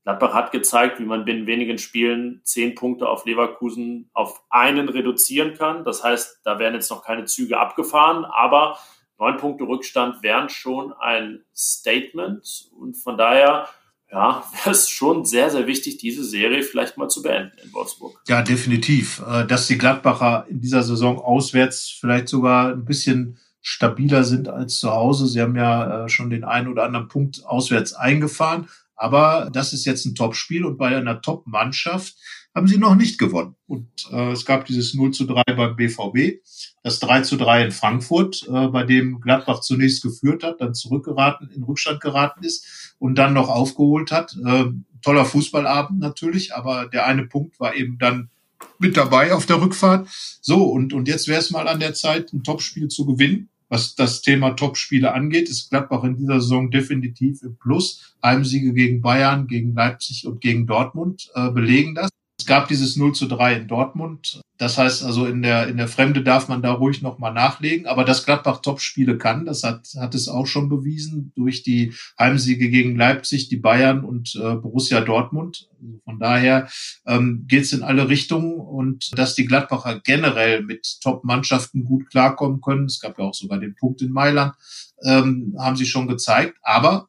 Gladbach hat gezeigt, wie man binnen wenigen Spielen zehn Punkte auf Leverkusen auf einen reduzieren kann. Das heißt, da werden jetzt noch keine Züge abgefahren, aber neun Punkte Rückstand wären schon ein Statement. Und von daher, ja, wäre es schon sehr, sehr wichtig, diese Serie vielleicht mal zu beenden in Wolfsburg. Ja, definitiv. Äh, dass die Gladbacher in dieser Saison auswärts vielleicht sogar ein bisschen stabiler sind als zu Hause. Sie haben ja äh, schon den einen oder anderen Punkt auswärts eingefahren. Aber das ist jetzt ein Topspiel und bei einer Top-Mannschaft haben sie noch nicht gewonnen. Und äh, es gab dieses 0 zu 3 beim BVB, das 3 zu 3 in Frankfurt, äh, bei dem Gladbach zunächst geführt hat, dann zurückgeraten, in Rückstand geraten ist und dann noch aufgeholt hat. Äh, toller Fußballabend natürlich, aber der eine Punkt war eben dann mit dabei auf der Rückfahrt. So, und, und jetzt wäre es mal an der Zeit, ein Topspiel zu gewinnen. Was das Thema Topspiele angeht, ist Gladbach in dieser Saison definitiv im Plus. Heimsiege gegen Bayern, gegen Leipzig und gegen Dortmund äh, belegen das. Es gab dieses 0 zu 3 in Dortmund. Das heißt also, in der, in der Fremde darf man da ruhig nochmal nachlegen. Aber dass Gladbach Top-Spiele kann, das hat, hat es auch schon bewiesen durch die Heimsiege gegen Leipzig, die Bayern und äh, Borussia Dortmund. Also von daher ähm, geht es in alle Richtungen und dass die Gladbacher generell mit Top-Mannschaften gut klarkommen können. Es gab ja auch sogar den Punkt in Mailand, ähm, haben sie schon gezeigt. Aber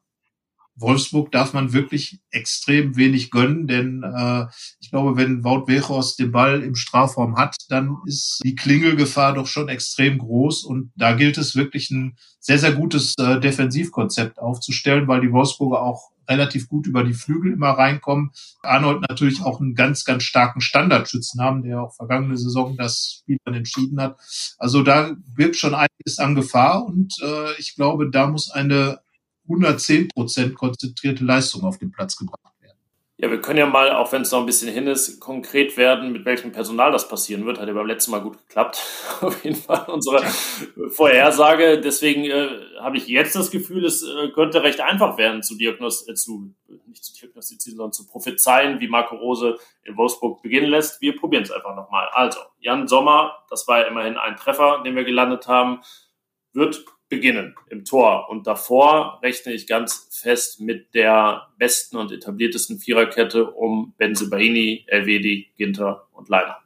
Wolfsburg darf man wirklich extrem wenig gönnen, denn äh, ich glaube, wenn Wout Weghorst den Ball im Strafraum hat, dann ist die Klingelgefahr doch schon extrem groß und da gilt es wirklich ein sehr, sehr gutes äh, Defensivkonzept aufzustellen, weil die Wolfsburger auch relativ gut über die Flügel immer reinkommen. Arnold natürlich auch einen ganz, ganz starken Standardschützen haben, der auch vergangene Saison das Spiel dann entschieden hat. Also da wirkt schon einiges an Gefahr und äh, ich glaube, da muss eine 110 Prozent konzentrierte Leistung auf den Platz gebracht werden. Ja, wir können ja mal, auch wenn es noch ein bisschen hin ist, konkret werden, mit welchem Personal das passieren wird. Hat ja beim letzten Mal gut geklappt. Auf jeden Fall unsere Vorhersage. Deswegen äh, habe ich jetzt das Gefühl, es äh, könnte recht einfach werden, zu diagnostizieren, äh, zu, nicht zu diagnostizieren, sondern zu prophezeien, wie Marco Rose in Wolfsburg beginnen lässt. Wir probieren es einfach nochmal. Also, Jan Sommer, das war ja immerhin ein Treffer, den wir gelandet haben, wird beginnen im Tor. Und davor rechne ich ganz fest mit der besten und etabliertesten Viererkette um Benzebaini, Elvedi, Ginter und Leiner.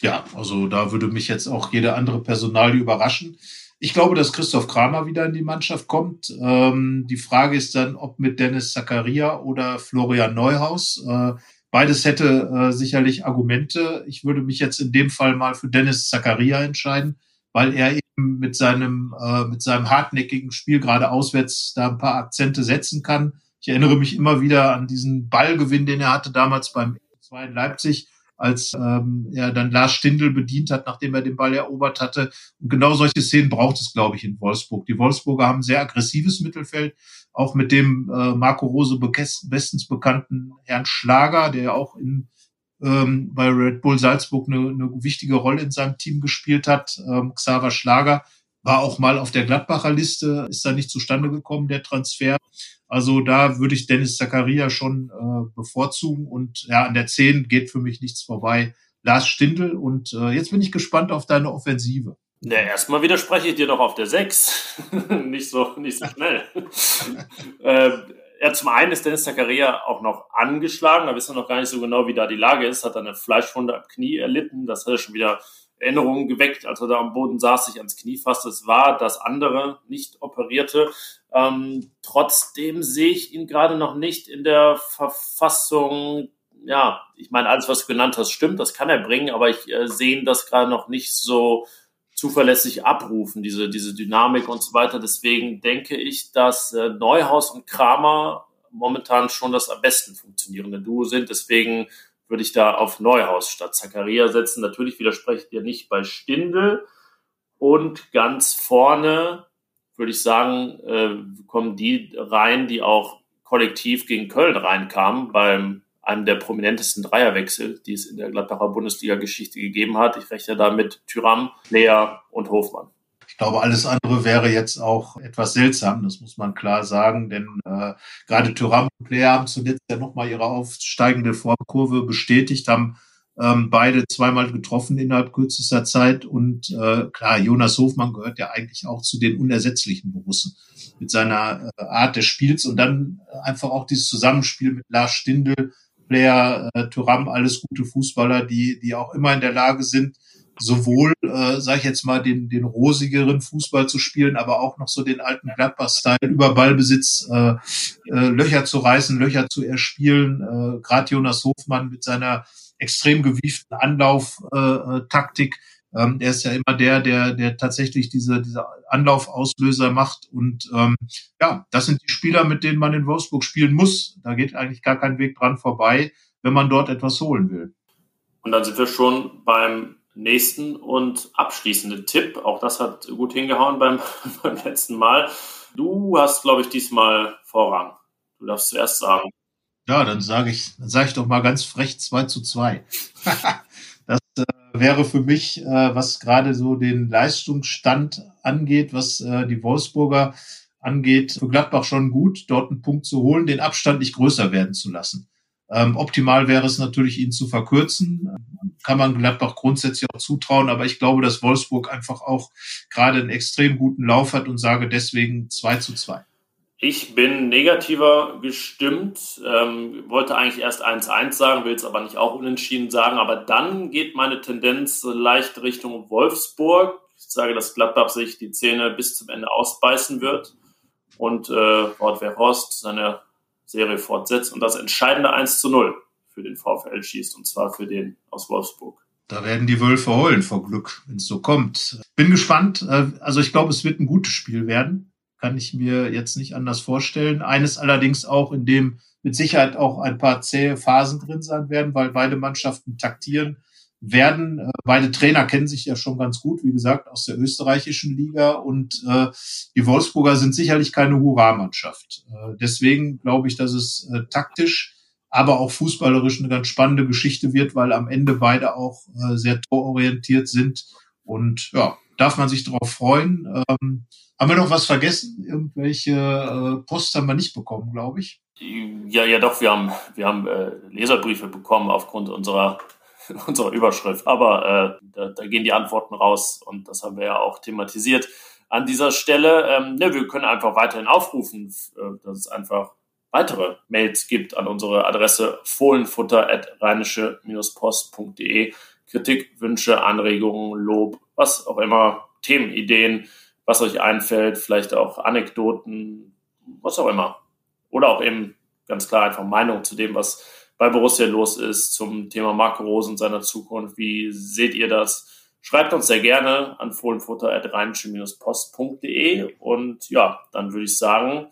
Ja, also da würde mich jetzt auch jede andere Personalie überraschen. Ich glaube, dass Christoph Kramer wieder in die Mannschaft kommt. Ähm, die Frage ist dann, ob mit Dennis Zakaria oder Florian Neuhaus. Äh, beides hätte äh, sicherlich Argumente. Ich würde mich jetzt in dem Fall mal für Dennis Zakaria entscheiden weil er eben mit seinem, äh, mit seinem hartnäckigen Spiel gerade auswärts da ein paar Akzente setzen kann. Ich erinnere mich immer wieder an diesen Ballgewinn, den er hatte damals beim 2 in Leipzig, als ähm, er dann Lars Stindl bedient hat, nachdem er den Ball erobert hatte. Und genau solche Szenen braucht es, glaube ich, in Wolfsburg. Die Wolfsburger haben ein sehr aggressives Mittelfeld, auch mit dem äh, Marco Rose bestens bekannten Herrn Schlager, der auch in ähm, bei Red Bull Salzburg eine, eine wichtige Rolle in seinem Team gespielt hat. Ähm, Xaver Schlager war auch mal auf der Gladbacher Liste, ist da nicht zustande gekommen, der Transfer. Also da würde ich Dennis Zakaria schon äh, bevorzugen und ja, an der 10 geht für mich nichts vorbei. Lars Stindl und äh, jetzt bin ich gespannt auf deine Offensive. Ja, erstmal widerspreche ich dir doch auf der 6. nicht so, nicht so schnell. äh, ja, zum einen ist Dennis Zakaria auch noch angeschlagen. Da wissen wir noch gar nicht so genau, wie da die Lage ist. Hat eine Fleischwunde am Knie erlitten. Das hat er schon wieder Erinnerungen geweckt, als er da am Boden saß, sich ans Knie fasste. Es war das andere, nicht operierte. Ähm, trotzdem sehe ich ihn gerade noch nicht in der Verfassung. Ja, ich meine, alles, was du genannt hast, stimmt. Das kann er bringen, aber ich äh, sehe ihn das gerade noch nicht so zuverlässig abrufen, diese, diese Dynamik und so weiter. Deswegen denke ich, dass äh, Neuhaus und Kramer momentan schon das am besten funktionierende Duo sind. Deswegen würde ich da auf Neuhaus statt Zakaria setzen. Natürlich widerspreche ich dir nicht bei Stindel. Und ganz vorne würde ich sagen, äh, kommen die rein, die auch kollektiv gegen Köln reinkamen, beim einem der prominentesten Dreierwechsel, die es in der Gladbacher Bundesliga-Geschichte gegeben hat. Ich rechne da Tyram, Lea und Hofmann. Ich glaube, alles andere wäre jetzt auch etwas seltsam, das muss man klar sagen, denn äh, gerade Thuram und Lea haben zuletzt ja nochmal ihre aufsteigende Formkurve bestätigt, haben ähm, beide zweimal getroffen innerhalb kürzester Zeit und äh, klar, Jonas Hofmann gehört ja eigentlich auch zu den unersetzlichen Borussen mit seiner äh, Art des Spiels und dann einfach auch dieses Zusammenspiel mit Lars Stindl, Player, äh, Thuram, alles gute Fußballer, die, die auch immer in der Lage sind, sowohl, äh, sage ich jetzt mal, den, den rosigeren Fußball zu spielen, aber auch noch so den alten Gladbach-Style über Ballbesitz äh, äh, Löcher zu reißen, Löcher zu erspielen. Äh, Gerade Jonas Hofmann mit seiner extrem gewieften Anlauftaktik. Äh, ähm, er ist ja immer der, der, der tatsächlich diese, diese Anlaufauslöser macht. Und ähm, ja, das sind die Spieler, mit denen man in Wolfsburg spielen muss. Da geht eigentlich gar kein Weg dran vorbei, wenn man dort etwas holen will. Und dann sind wir schon beim nächsten und abschließenden Tipp. Auch das hat gut hingehauen beim, beim letzten Mal. Du hast, glaube ich, diesmal Vorrang. Du darfst zuerst sagen. Ja, dann sage ich, dann sage ich doch mal ganz frech 2 zu 2. das äh, wäre für mich, äh, was gerade so den Leistungsstand angeht, was äh, die Wolfsburger angeht, für Gladbach schon gut, dort einen Punkt zu holen, den Abstand nicht größer werden zu lassen. Ähm, optimal wäre es natürlich, ihn zu verkürzen. Kann man Gladbach grundsätzlich auch zutrauen, aber ich glaube, dass Wolfsburg einfach auch gerade einen extrem guten Lauf hat und sage deswegen 2 zu 2. Ich bin negativer gestimmt, ähm, wollte eigentlich erst 1-1 sagen, will es aber nicht auch unentschieden sagen, aber dann geht meine Tendenz leicht Richtung Wolfsburg. Ich sage, dass Gladbach sich die Zähne bis zum Ende ausbeißen wird und äh, Wort Horst seine Serie fortsetzt und das entscheidende 1 zu 0 für den VfL schießt, und zwar für den aus Wolfsburg. Da werden die Wölfe heulen vor Glück, wenn es so kommt. Bin gespannt. Äh, also ich glaube, es wird ein gutes Spiel werden. Kann ich mir jetzt nicht anders vorstellen. Eines allerdings auch, in dem mit Sicherheit auch ein paar zähe Phasen drin sein werden, weil beide Mannschaften taktieren werden. Äh, beide Trainer kennen sich ja schon ganz gut, wie gesagt, aus der österreichischen Liga. Und äh, die Wolfsburger sind sicherlich keine Hurra-Mannschaft. Äh, deswegen glaube ich, dass es äh, taktisch, aber auch fußballerisch eine ganz spannende Geschichte wird, weil am Ende beide auch äh, sehr tororientiert sind. Und ja, darf man sich darauf freuen. Ähm, haben wir noch was vergessen? Irgendwelche äh, Post haben wir nicht bekommen, glaube ich. Ja, ja, doch. Wir haben, wir haben äh, Leserbriefe bekommen aufgrund unserer unserer Überschrift. Aber äh, da, da gehen die Antworten raus und das haben wir ja auch thematisiert. An dieser Stelle, ähm, ne, wir können einfach weiterhin aufrufen, äh, dass es einfach weitere Mails gibt an unsere Adresse fohlenfutter.rheinische-post.de. Kritik, Wünsche, Anregungen, Lob, was auch immer, Themenideen, was euch einfällt, vielleicht auch Anekdoten, was auch immer. Oder auch eben ganz klar einfach Meinung zu dem, was bei Borussia los ist zum Thema Marco Rose und seiner Zukunft. Wie seht ihr das? Schreibt uns sehr gerne an fohlenfutter.rheinische-post.de und ja, dann würde ich sagen,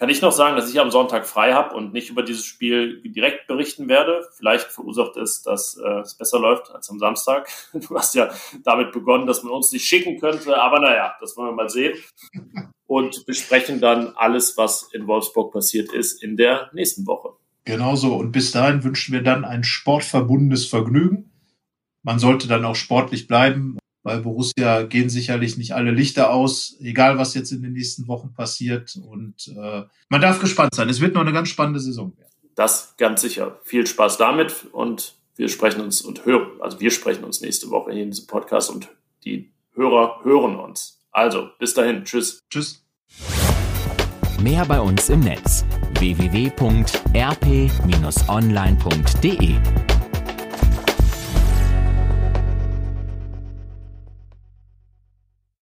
kann ich noch sagen, dass ich am Sonntag frei habe und nicht über dieses Spiel direkt berichten werde. Vielleicht verursacht es, dass äh, es besser läuft als am Samstag. Du hast ja damit begonnen, dass man uns nicht schicken könnte, aber naja, das wollen wir mal sehen. Und besprechen dann alles, was in Wolfsburg passiert ist, in der nächsten Woche. Genauso. Und bis dahin wünschen wir dann ein sportverbundenes Vergnügen. Man sollte dann auch sportlich bleiben. Bei Borussia gehen sicherlich nicht alle Lichter aus, egal was jetzt in den nächsten Wochen passiert. Und äh, man darf gespannt sein. Es wird noch eine ganz spannende Saison werden. Das ganz sicher. Viel Spaß damit und wir sprechen uns und hören, also wir sprechen uns nächste Woche hier in diesem Podcast und die Hörer hören uns. Also, bis dahin. Tschüss. Tschüss. Mehr bei uns im Netz www.rp-online.de